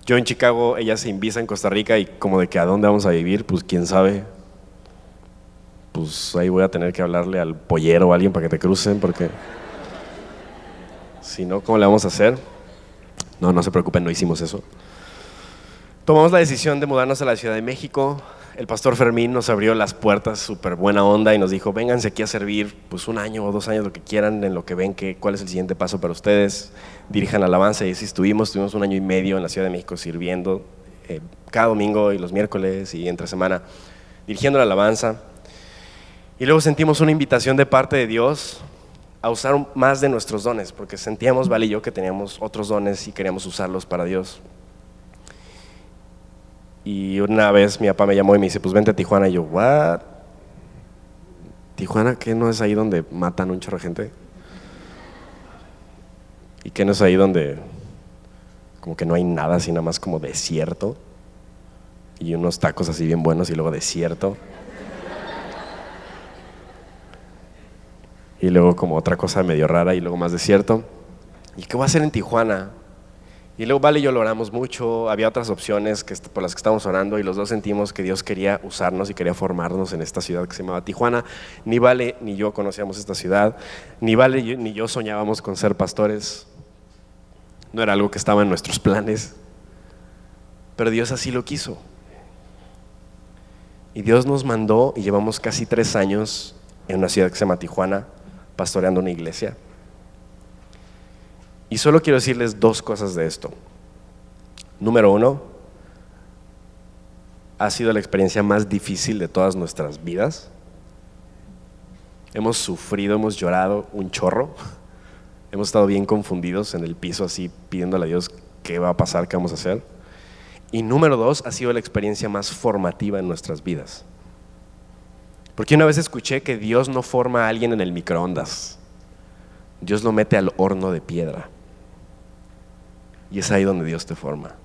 Yo en Chicago, ella se invisa en Costa Rica y como de que a dónde vamos a vivir, pues quién sabe. Pues ahí voy a tener que hablarle al pollero o a alguien para que te crucen, porque si no, ¿cómo le vamos a hacer? No, no se preocupen, no hicimos eso. Tomamos la decisión de mudarnos a la Ciudad de México. El pastor Fermín nos abrió las puertas, súper buena onda, y nos dijo, vénganse aquí a servir pues un año o dos años, lo que quieran, en lo que ven que, cuál es el siguiente paso para ustedes. Dirijan alabanza, y así estuvimos, estuvimos un año y medio en la Ciudad de México sirviendo, eh, cada domingo y los miércoles y entre semana, dirigiendo la alabanza. Y luego sentimos una invitación de parte de Dios a usar más de nuestros dones, porque sentíamos, Vale y yo, que teníamos otros dones y queríamos usarlos para Dios. Y una vez mi papá me llamó y me dice, pues vente a Tijuana. Y yo, ¿what? ¿Tijuana qué no es ahí donde matan un chorro de gente? ¿Y qué no es ahí donde como que no hay nada, así nada más como desierto? Y unos tacos así bien buenos y luego desierto. Y luego como otra cosa medio rara y luego más desierto. ¿Y qué voy a hacer en Tijuana? Y luego Vale y yo lo oramos mucho, había otras opciones que, por las que estábamos orando y los dos sentimos que Dios quería usarnos y quería formarnos en esta ciudad que se llamaba Tijuana. Ni Vale ni yo conocíamos esta ciudad, ni Vale ni yo soñábamos con ser pastores. No era algo que estaba en nuestros planes, pero Dios así lo quiso. Y Dios nos mandó y llevamos casi tres años en una ciudad que se llama Tijuana pastoreando una iglesia. Y solo quiero decirles dos cosas de esto. Número uno, ha sido la experiencia más difícil de todas nuestras vidas. Hemos sufrido, hemos llorado un chorro. Hemos estado bien confundidos en el piso así pidiéndole a Dios qué va a pasar, qué vamos a hacer. Y número dos, ha sido la experiencia más formativa en nuestras vidas. Porque una vez escuché que Dios no forma a alguien en el microondas, Dios lo mete al horno de piedra. Y es ahí donde Dios te forma.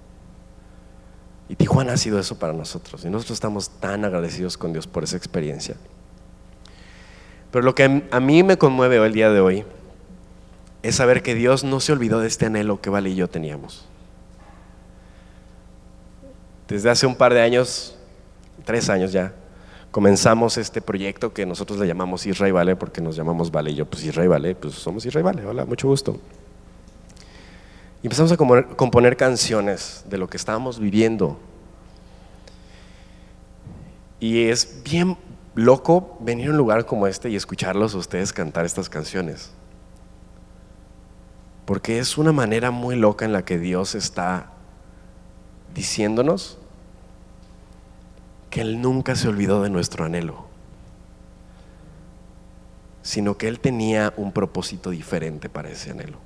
Y Tijuana ha sido eso para nosotros. Y nosotros estamos tan agradecidos con Dios por esa experiencia. Pero lo que a mí me conmueve el día de hoy es saber que Dios no se olvidó de este anhelo que Vale y yo teníamos. Desde hace un par de años, tres años ya, comenzamos este proyecto que nosotros le llamamos Israel Vale porque nos llamamos Vale y yo, pues Israel Vale, pues somos Israel Vale, hola, mucho gusto. Y empezamos a componer, canciones de lo que estábamos viviendo. Y es bien loco venir a un lugar como este y escucharlos a ustedes cantar estas canciones. Porque es una manera muy loca en la que Dios está diciéndonos que Él nunca se olvidó de nuestro anhelo, sino que Él tenía un propósito diferente para ese anhelo.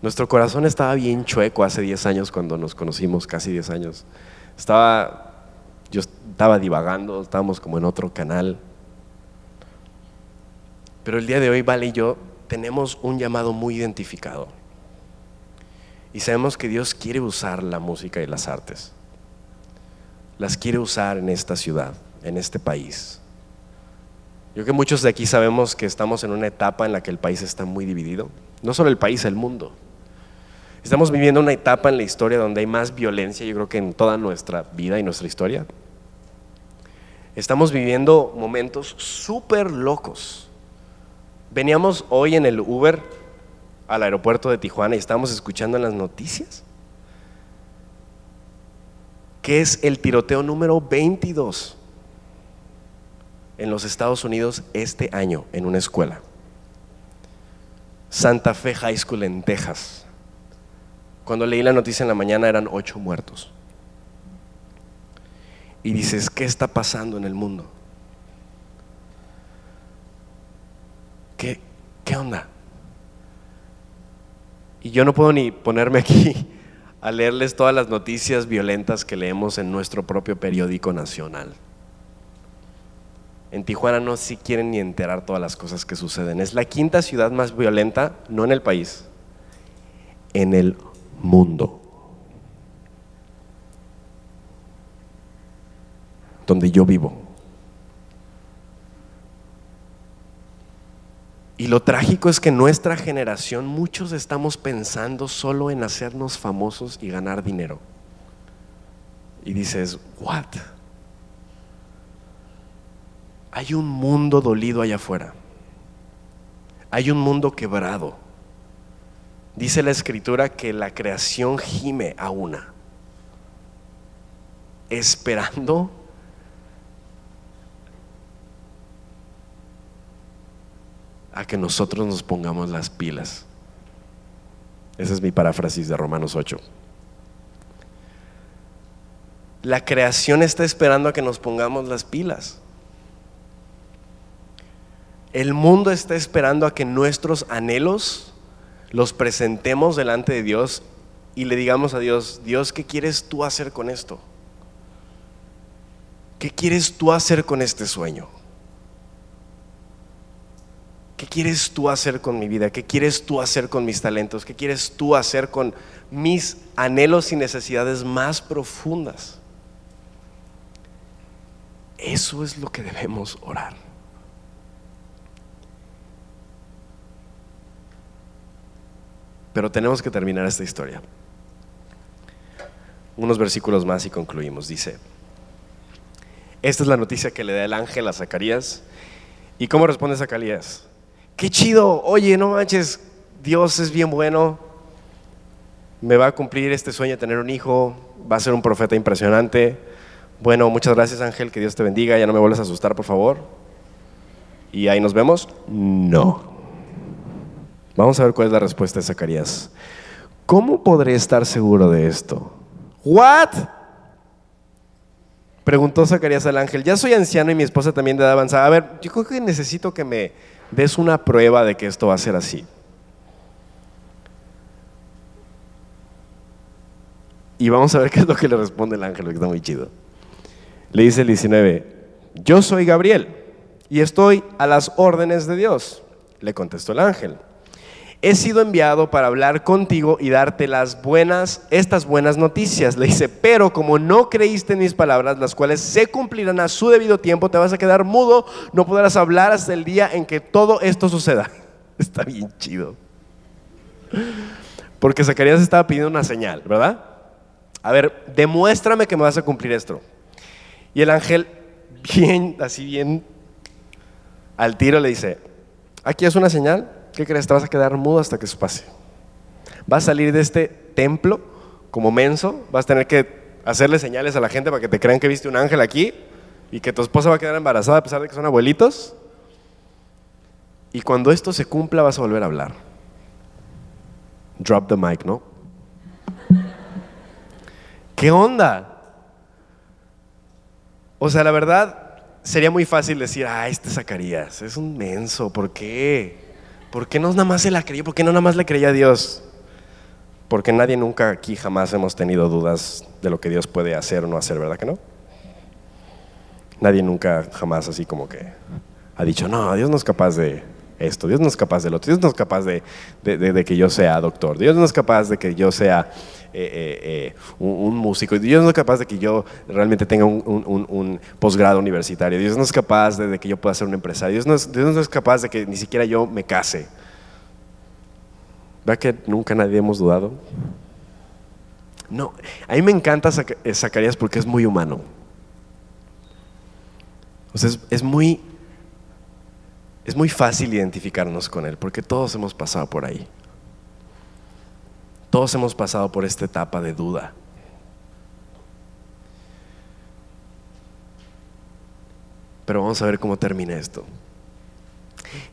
Nuestro corazón estaba bien chueco hace 10 años cuando nos conocimos, casi 10 años. Estaba, yo estaba divagando, estábamos como en otro canal. Pero el día de hoy, Vale y yo tenemos un llamado muy identificado. Y sabemos que Dios quiere usar la música y las artes las quiere usar en esta ciudad, en este país. Yo creo que muchos de aquí sabemos que estamos en una etapa en la que el país está muy dividido, no solo el país, el mundo. Estamos viviendo una etapa en la historia donde hay más violencia, yo creo que en toda nuestra vida y nuestra historia. Estamos viviendo momentos súper locos. Veníamos hoy en el Uber al aeropuerto de Tijuana y estábamos escuchando en las noticias que es el tiroteo número 22 en los Estados Unidos este año en una escuela. Santa Fe High School en Texas. Cuando leí la noticia en la mañana eran ocho muertos. Y dices, ¿qué está pasando en el mundo? ¿Qué, qué onda? Y yo no puedo ni ponerme aquí a leerles todas las noticias violentas que leemos en nuestro propio periódico nacional. En Tijuana no si quieren ni enterar todas las cosas que suceden. Es la quinta ciudad más violenta, no en el país, en el mundo. Donde yo vivo. Y lo trágico es que nuestra generación, muchos estamos pensando solo en hacernos famosos y ganar dinero. Y dices, ¿what? hay un mundo dolido allá afuera. Hay un mundo quebrado. Dice la escritura que la creación gime a una, esperando a que nosotros nos pongamos las pilas. Esa es mi paráfrasis de Romanos 8. La creación está esperando a que nos pongamos las pilas. El mundo está esperando a que nuestros anhelos los presentemos delante de Dios y le digamos a Dios, Dios, ¿qué quieres tú hacer con esto? ¿Qué quieres tú hacer con este sueño? ¿Qué quieres tú hacer con mi vida? ¿Qué quieres tú hacer con mis talentos? ¿Qué quieres tú hacer con mis anhelos y necesidades más profundas? Eso es lo que debemos orar. Pero tenemos que terminar esta historia. Unos versículos más y concluimos. Dice, esta es la noticia que le da el ángel a Zacarías. ¿Y cómo responde Zacarías? Qué chido, oye, no manches, Dios es bien bueno, me va a cumplir este sueño de tener un hijo, va a ser un profeta impresionante. Bueno, muchas gracias Ángel, que Dios te bendiga, ya no me vuelvas a asustar, por favor. Y ahí nos vemos. No. Vamos a ver cuál es la respuesta de Zacarías. ¿Cómo podré estar seguro de esto? ¿What? Preguntó Zacarías al ángel. Ya soy anciano y mi esposa también de edad avanzada. A ver, yo creo que necesito que me des una prueba de que esto va a ser así. Y vamos a ver qué es lo que le responde el ángel, que está muy chido. Le dice el 19, yo soy Gabriel y estoy a las órdenes de Dios. Le contestó el ángel he sido enviado para hablar contigo y darte las buenas, estas buenas noticias. Le dice, pero como no creíste en mis palabras, las cuales se cumplirán a su debido tiempo, te vas a quedar mudo, no podrás hablar hasta el día en que todo esto suceda. Está bien chido. Porque Zacarías estaba pidiendo una señal, ¿verdad? A ver, demuéstrame que me vas a cumplir esto. Y el ángel, bien, así bien, al tiro le dice, aquí es una señal, ¿qué crees? Te vas a quedar mudo hasta que eso pase. Vas a salir de este templo como menso, vas a tener que hacerle señales a la gente para que te crean que viste un ángel aquí y que tu esposa va a quedar embarazada a pesar de que son abuelitos. Y cuando esto se cumpla vas a volver a hablar. Drop the mic, ¿no? ¿Qué onda? O sea, la verdad, sería muy fácil decir, ah, este Zacarías, es un menso, ¿por qué? ¿Por qué no nada más se la creyó? ¿Por qué no nada más le creía a Dios? Porque nadie nunca aquí jamás hemos tenido dudas de lo que Dios puede hacer o no hacer, ¿verdad que no? Nadie nunca jamás así como que ha dicho, no, Dios no es capaz de esto, Dios no es capaz de lo otro, Dios no es capaz de, que yo sea doctor, Dios no es capaz de que yo sea eh, eh, eh, un, músico, Dios no es capaz de que yo realmente tenga un, posgrado universitario, Dios no es capaz de, que yo pueda ser un empresario, Dios no, es, Dios no es capaz de que ni siquiera yo me case. ¿Verdad que nunca nadie hemos dudado? No, a mí me encanta Zacarías porque es muy humano. O sea, es muy es muy fácil identificarnos con Él, porque todos hemos pasado por ahí. Todos hemos pasado por esta etapa de duda. Pero vamos a ver cómo termina esto.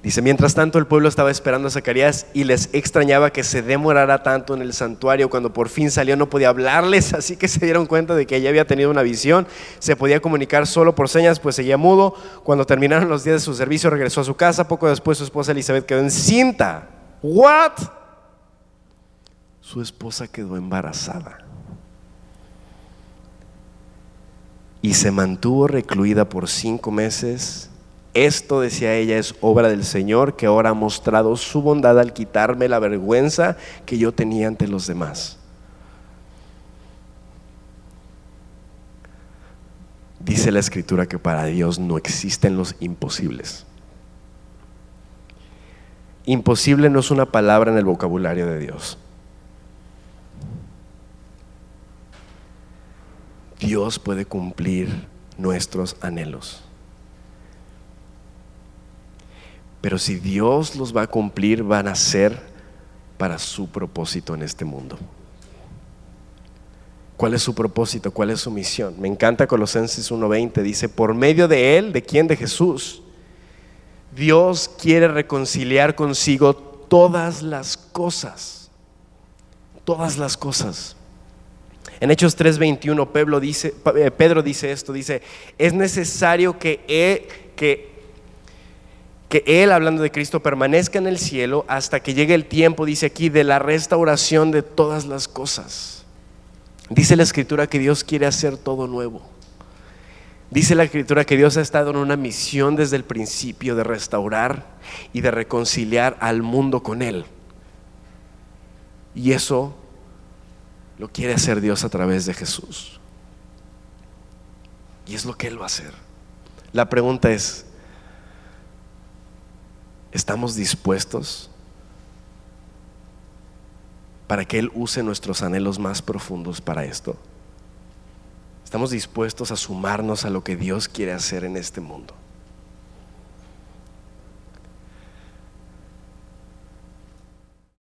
Dice, mientras tanto el pueblo estaba esperando a Zacarías y les extrañaba que se demorara tanto en el santuario. Cuando por fin salió no podía hablarles, así que se dieron cuenta de que ella había tenido una visión. Se podía comunicar solo por señas, pues seguía mudo. Cuando terminaron los días de su servicio regresó a su casa. Poco después su esposa Elizabeth quedó encinta. ¿What? Su esposa quedó embarazada. Y se mantuvo recluida por cinco meses esto, decía ella, es obra del Señor que ahora ha mostrado su bondad al quitarme la vergüenza que yo tenía ante los demás. Dice la escritura que para Dios no existen los imposibles. Imposible no es una palabra en el vocabulario de Dios. Dios puede cumplir nuestros anhelos. Pero si Dios los va a cumplir, van a ser para su propósito en este mundo. ¿Cuál es su propósito? ¿Cuál es su misión? Me encanta Colosenses 1.20. Dice, por medio de Él, ¿de quién? De Jesús. Dios quiere reconciliar consigo todas las cosas. Todas las cosas. En Hechos 3:21 Pedro dice, eh, Pedro dice esto, dice, es necesario que él, que, que él, hablando de Cristo, permanezca en el cielo hasta que llegue el tiempo, dice aquí, de la restauración de todas las cosas. Dice la escritura que Dios quiere hacer todo nuevo. Dice la escritura que Dios ha estado en una misión desde el principio de restaurar y de reconciliar al mundo con Él. Y eso lo quiere hacer Dios a través de Jesús. Y es lo que Él va a hacer. La pregunta es, ¿estamos dispuestos para que Él use nuestros anhelos más profundos para esto? ¿Estamos dispuestos a sumarnos a lo que Dios quiere hacer en este mundo?